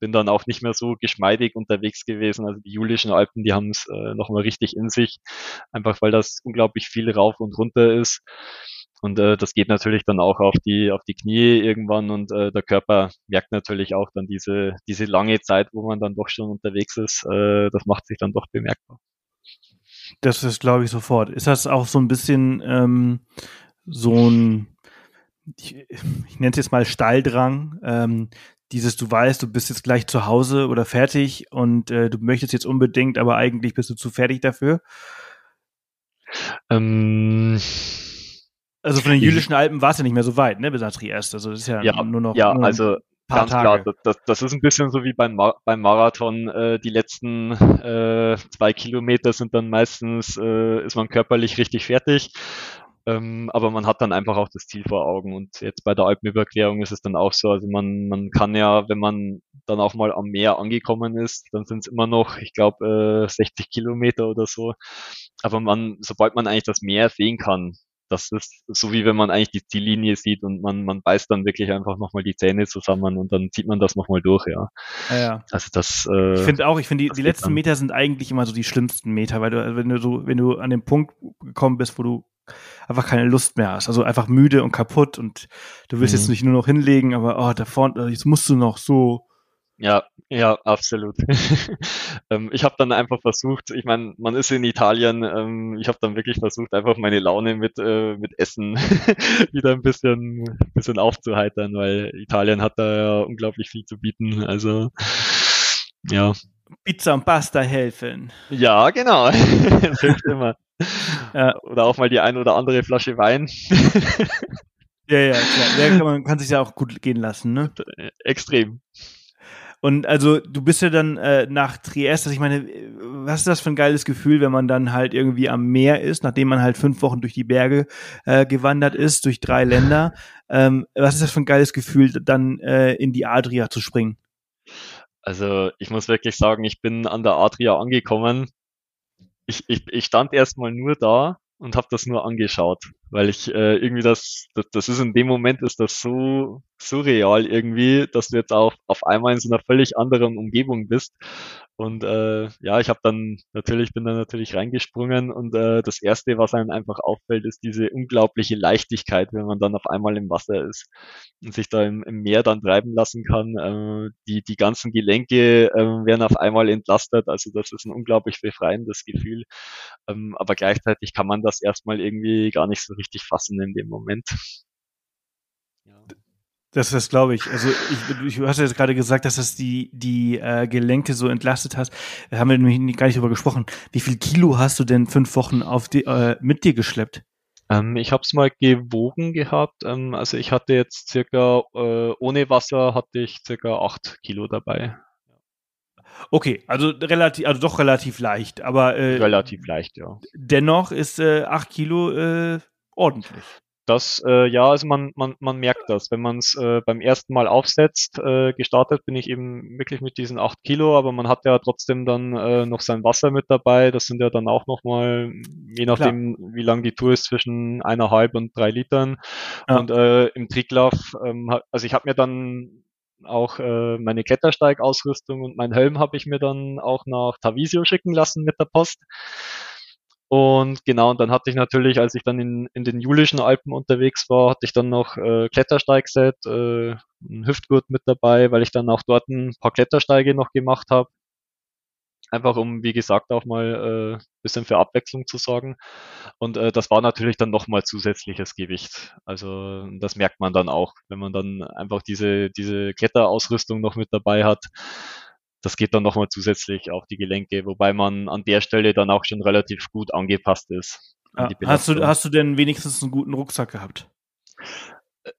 Bin dann auch nicht mehr so geschmeidig unterwegs gewesen. Also die julischen Alpen, die haben es äh, nochmal richtig in sich, einfach weil das unglaublich viel rauf und runter ist. Und äh, das geht natürlich dann auch auf die auf die Knie irgendwann und äh, der Körper merkt natürlich auch dann diese diese lange Zeit, wo man dann doch schon unterwegs ist. Äh, das macht sich dann doch bemerkbar. Das ist, glaube ich, sofort. Ist das auch so ein bisschen ähm, so ein, ich, ich nenne es jetzt mal Stalldrang, ähm, dieses, du weißt, du bist jetzt gleich zu Hause oder fertig und äh, du möchtest jetzt unbedingt, aber eigentlich bist du zu fertig dafür? Ähm, also von den jüdischen Alpen war es ja nicht mehr so weit, ne, bis nach Triest. Also das ist ja, ja nur noch. Ja, nur also Ganz Tage. klar, das, das, ist ein bisschen so wie beim, Mar beim Marathon. Äh, die letzten äh, zwei Kilometer sind dann meistens, äh, ist man körperlich richtig fertig. Ähm, aber man hat dann einfach auch das Ziel vor Augen. Und jetzt bei der Alpenüberquerung ist es dann auch so, also man, man kann ja, wenn man dann auch mal am Meer angekommen ist, dann sind es immer noch, ich glaube, äh, 60 Kilometer oder so. Aber man, sobald man eigentlich das Meer sehen kann, das ist so wie wenn man eigentlich die Ziellinie sieht und man, man beißt dann wirklich einfach nochmal die Zähne zusammen und dann zieht man das nochmal durch, ja. ja, ja. Also das. Äh, ich finde auch, ich finde die, die letzten dann. Meter sind eigentlich immer so die schlimmsten Meter, weil du, also wenn du so, wenn du an den Punkt gekommen bist, wo du einfach keine Lust mehr hast, also einfach müde und kaputt und du willst mhm. jetzt nicht nur noch hinlegen, aber oh, da vorne, jetzt musst du noch so Ja, ja, absolut. ähm, ich habe dann einfach versucht, ich meine, man ist in Italien, ähm, ich habe dann wirklich versucht, einfach meine Laune mit, äh, mit Essen wieder ein bisschen, bisschen aufzuheitern, weil Italien hat da ja unglaublich viel zu bieten. Also ja. Pizza und Pasta helfen. Ja, genau. das hilft immer. Ja. Oder auch mal die ein oder andere Flasche Wein. ja, ja, klar. Ja, kann man kann sich ja auch gut gehen lassen, ne? Extrem. Und also du bist ja dann äh, nach Trieste, also ich meine, was ist das für ein geiles Gefühl, wenn man dann halt irgendwie am Meer ist, nachdem man halt fünf Wochen durch die Berge äh, gewandert ist, durch drei Länder. Ähm, was ist das für ein geiles Gefühl, dann äh, in die Adria zu springen? Also ich muss wirklich sagen, ich bin an der Adria angekommen. Ich, ich, ich stand erstmal nur da und habe das nur angeschaut, weil ich äh, irgendwie das, das, das ist in dem Moment ist das so surreal irgendwie, dass du jetzt auch auf einmal in so einer völlig anderen Umgebung bist und äh, ja, ich habe dann natürlich, bin dann natürlich reingesprungen und äh, das Erste, was einem einfach auffällt, ist diese unglaubliche Leichtigkeit, wenn man dann auf einmal im Wasser ist und sich da im, im Meer dann treiben lassen kann. Äh, die, die ganzen Gelenke äh, werden auf einmal entlastet, also das ist ein unglaublich befreiendes Gefühl. Ähm, aber gleichzeitig kann man das erstmal irgendwie gar nicht so richtig fassen in dem Moment. Das, das glaube ich. Also ich, ich hast ja jetzt gerade gesagt, dass das die, die äh, Gelenke so entlastet hast. Da haben wir nämlich gar nicht drüber gesprochen. Wie viel Kilo hast du denn fünf Wochen auf die, äh, mit dir geschleppt? Ähm, ich habe es mal gewogen gehabt. Ähm, also ich hatte jetzt circa, äh, ohne Wasser hatte ich circa acht Kilo dabei. Okay, also relativ, also doch relativ leicht, aber äh, relativ leicht, ja. Dennoch ist äh, acht Kilo äh, ordentlich. Das, äh, ja, also man, man, man merkt das. Wenn man es äh, beim ersten Mal aufsetzt, äh, gestartet bin ich eben wirklich mit diesen acht Kilo, aber man hat ja trotzdem dann äh, noch sein Wasser mit dabei. Das sind ja dann auch nochmal, je nachdem, Klar. wie lang die Tour ist, zwischen eineinhalb und drei Litern. Ja. Und äh, im Tricklauf, ähm, also ich habe mir dann auch äh, meine Klettersteigausrüstung und mein Helm habe ich mir dann auch nach Tavisio schicken lassen mit der Post. Und genau, und dann hatte ich natürlich, als ich dann in, in den Julischen Alpen unterwegs war, hatte ich dann noch äh, Klettersteigset, äh, ein Hüftgurt mit dabei, weil ich dann auch dort ein paar Klettersteige noch gemacht habe. Einfach um, wie gesagt, auch mal äh, bisschen für Abwechslung zu sorgen. Und äh, das war natürlich dann nochmal zusätzliches Gewicht. Also das merkt man dann auch, wenn man dann einfach diese, diese Kletterausrüstung noch mit dabei hat das geht dann nochmal zusätzlich auf die Gelenke, wobei man an der Stelle dann auch schon relativ gut angepasst ist. Ja, hast, du, hast du denn wenigstens einen guten Rucksack gehabt?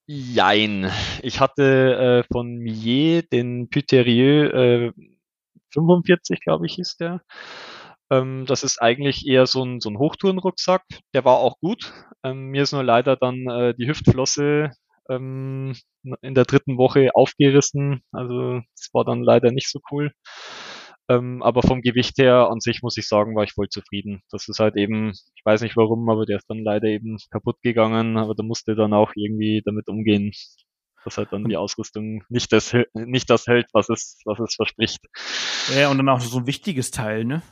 Jein. Ich hatte äh, von Millet den Puterieux äh, 45, glaube ich, hieß der. Ähm, das ist eigentlich eher so ein, so ein Hochtourenrucksack. Der war auch gut. Ähm, mir ist nur leider dann äh, die Hüftflosse ähm, in der dritten Woche aufgerissen. Also es war dann leider nicht so cool. Ähm, aber vom Gewicht her an sich muss ich sagen, war ich voll zufrieden. Das ist halt eben, ich weiß nicht warum, aber der ist dann leider eben kaputt gegangen, aber da musste dann auch irgendwie damit umgehen, dass halt dann die Ausrüstung nicht das, nicht das hält, was es, was es verspricht. Ja, und dann auch so ein wichtiges Teil, ne?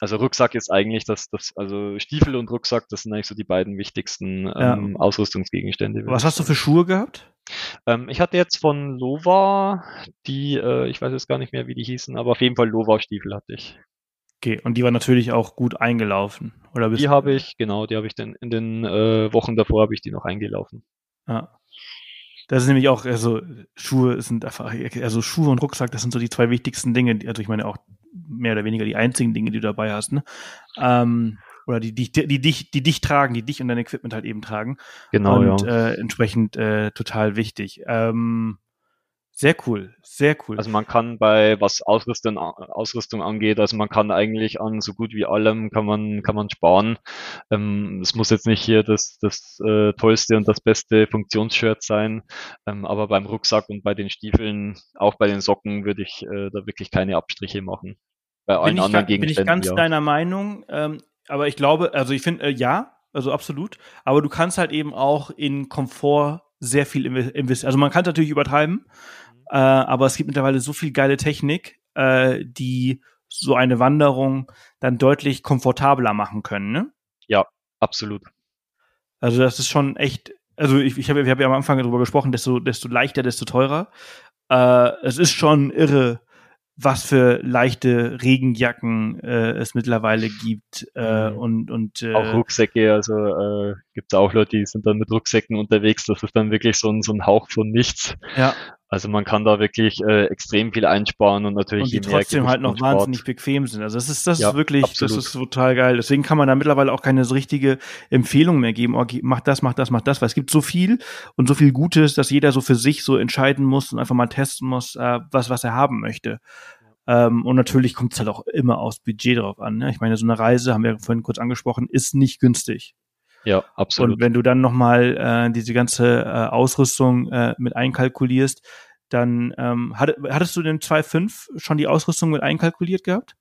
Also Rucksack ist eigentlich das, das, also Stiefel und Rucksack, das sind eigentlich so die beiden wichtigsten ähm, ja. Ausrüstungsgegenstände. Was hast du für Schuhe gehabt? Ähm, ich hatte jetzt von Lova die, äh, ich weiß jetzt gar nicht mehr, wie die hießen, aber auf jeden Fall Lova-Stiefel hatte ich. Okay, und die war natürlich auch gut eingelaufen, oder? Die habe ich, genau, die habe ich dann in den äh, Wochen davor habe ich die noch eingelaufen. Ja. Das ist nämlich auch, also Schuhe sind einfach, also Schuhe und Rucksack, das sind so die zwei wichtigsten Dinge, also ich meine auch mehr oder weniger die einzigen Dinge, die du dabei hast, ne? Ähm, oder die, die, die, dich, die dich tragen, die dich und dein Equipment halt eben tragen. Genau, und, ja. Äh, entsprechend äh, total wichtig. Ähm, sehr cool, sehr cool. Also man kann bei was Ausrüstung, Ausrüstung angeht, also man kann eigentlich an so gut wie allem kann man kann man sparen. Ähm, es muss jetzt nicht hier das das äh, tollste und das beste Funktionsshirt sein, ähm, aber beim Rucksack und bei den Stiefeln, auch bei den Socken, würde ich äh, da wirklich keine Abstriche machen. Bei allen bin anderen ich, Gegenständen. Bin ich ganz ja. deiner Meinung, ähm, aber ich glaube, also ich finde äh, ja, also absolut, aber du kannst halt eben auch in Komfort sehr viel investieren. Also man kann natürlich übertreiben, äh, aber es gibt mittlerweile so viel geile Technik, äh, die so eine Wanderung dann deutlich komfortabler machen können, ne? Ja, absolut. Also das ist schon echt, also ich, ich habe ich hab ja am Anfang darüber gesprochen, desto, desto leichter, desto teurer. äh, es ist schon irre, was für leichte Regenjacken äh, es mittlerweile gibt äh, mhm. und und äh, auch Rucksäcke, also äh, gibt es auch Leute, die sind dann mit Rucksäcken unterwegs, das ist dann wirklich so ein, so ein Hauch von nichts. Ja. Also man kann da wirklich äh, extrem viel einsparen und natürlich und die trotzdem halt noch wahnsinnig bequem sind. Also das ist das ja, ist wirklich, absolut. das ist total geil. Deswegen kann man da mittlerweile auch keine so richtige Empfehlung mehr geben. Okay, mach das, mach das, mach das, weil es gibt so viel und so viel Gutes, dass jeder so für sich so entscheiden muss und einfach mal testen muss, äh, was was er haben möchte. Ähm, und natürlich kommt es halt auch immer aufs Budget drauf an. Ne? Ich meine, so eine Reise, haben wir vorhin kurz angesprochen, ist nicht günstig. Ja, absolut. Und wenn du dann nochmal äh, diese ganze äh, Ausrüstung äh, mit einkalkulierst, dann ähm, hat, hattest du den 2.5 schon die Ausrüstung mit einkalkuliert gehabt?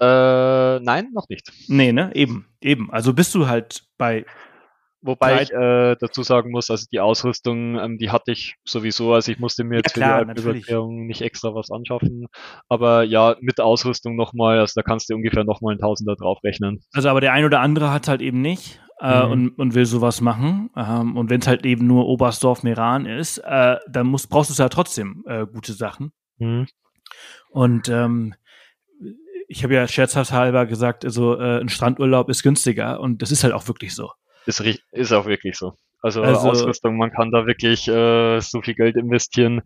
Äh, nein, noch nicht. Nee, ne? Eben, eben. Also bist du halt bei Wobei ich äh, dazu sagen muss, also die Ausrüstung, ähm, die hatte ich sowieso, also ich musste mir jetzt ja, für die Überquerung nicht extra was anschaffen. Aber ja, mit Ausrüstung nochmal, also da kannst du ungefähr nochmal ein Tausender draufrechnen. Also aber der ein oder andere hat halt eben nicht äh, mhm. und, und will sowas machen. Ähm, und wenn es halt eben nur Oberstdorf Meran ist, äh, dann musst, brauchst du ja trotzdem äh, gute Sachen. Mhm. Und ähm, ich habe ja scherzhaft halber gesagt, also äh, ein Strandurlaub ist günstiger und das ist halt auch wirklich so. Ist, ist auch wirklich so. Also, also Ausrüstung, man kann da wirklich äh, so viel Geld investieren.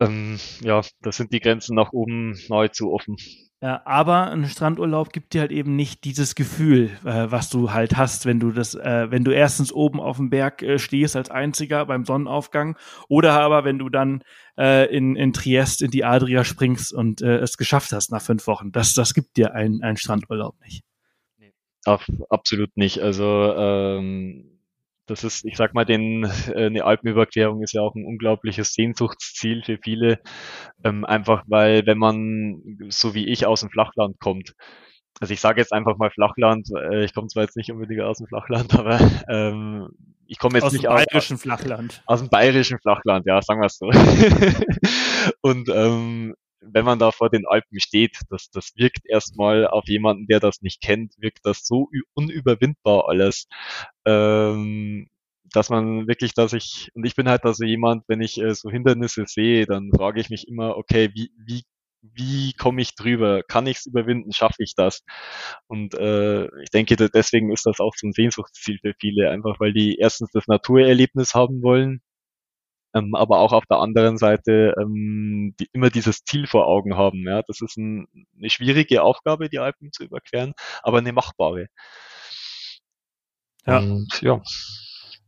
Ähm, ja, da sind die Grenzen nach oben nahezu offen. Ja, aber ein Strandurlaub gibt dir halt eben nicht dieses Gefühl, äh, was du halt hast, wenn du das, äh, wenn du erstens oben auf dem Berg äh, stehst als einziger beim Sonnenaufgang oder aber wenn du dann äh, in, in Triest in die Adria springst und äh, es geschafft hast nach fünf Wochen. Das, das gibt dir ein, ein Strandurlaub nicht. Auf, absolut nicht. Also ähm, das ist, ich sag mal, den, äh, eine Alpenüberquerung ist ja auch ein unglaubliches Sehnsuchtsziel für viele. Ähm, einfach weil, wenn man so wie ich aus dem Flachland kommt, also ich sage jetzt einfach mal Flachland, äh, ich komme zwar jetzt nicht unbedingt aus dem Flachland, aber ähm, ich komme jetzt aus nicht aus dem bayerischen Flachland. Aus dem bayerischen Flachland, ja, sagen wir es so. und ähm, wenn man da vor den Alpen steht, das, das wirkt erstmal auf jemanden, der das nicht kennt, wirkt das so unüberwindbar alles, ähm, dass man wirklich, dass ich, und ich bin halt also jemand, wenn ich äh, so Hindernisse sehe, dann frage ich mich immer, okay, wie, wie, wie komme ich drüber? Kann ich es überwinden? Schaffe ich das? Und äh, ich denke, deswegen ist das auch so ein Sehnsuchtsziel für viele, einfach weil die erstens das Naturerlebnis haben wollen, ähm, aber auch auf der anderen Seite ähm, die immer dieses Ziel vor Augen haben. Ja, das ist ein, eine schwierige Aufgabe, die Alpen zu überqueren, aber eine machbare. Ja. Und, ja.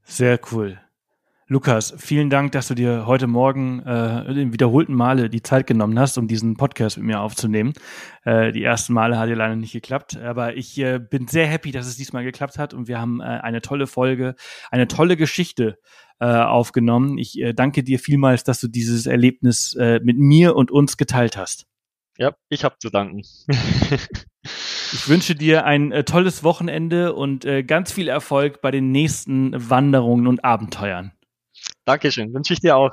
Sehr cool. Lukas, vielen Dank, dass du dir heute Morgen äh, in wiederholten Male die Zeit genommen hast, um diesen Podcast mit mir aufzunehmen. Äh, die ersten Male hat ja leider nicht geklappt, aber ich äh, bin sehr happy, dass es diesmal geklappt hat und wir haben äh, eine tolle Folge, eine tolle Geschichte äh, aufgenommen. Ich äh, danke dir vielmals, dass du dieses Erlebnis äh, mit mir und uns geteilt hast. Ja, ich habe zu danken. ich wünsche dir ein äh, tolles Wochenende und äh, ganz viel Erfolg bei den nächsten Wanderungen und Abenteuern. Dankeschön, wünsche ich dir auch.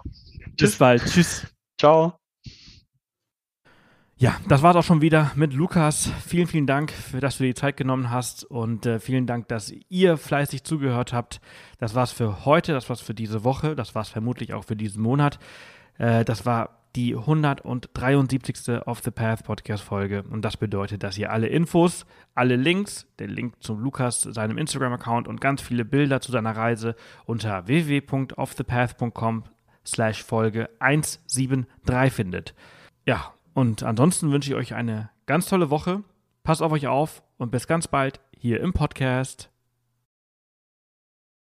Bis bald. Tschüss. Ciao. Ja, das war's auch schon wieder mit Lukas. Vielen, vielen Dank, für, dass du dir die Zeit genommen hast und äh, vielen Dank, dass ihr fleißig zugehört habt. Das war's für heute, das war's für diese Woche, das war's vermutlich auch für diesen Monat. Äh, das war die 173. Off the Path Podcast Folge und das bedeutet, dass ihr alle Infos, alle Links, den Link zum Lukas, seinem Instagram-Account und ganz viele Bilder zu seiner Reise unter www.offthepath.com slash Folge 173 findet. Ja, und ansonsten wünsche ich euch eine ganz tolle Woche. Passt auf euch auf und bis ganz bald hier im Podcast.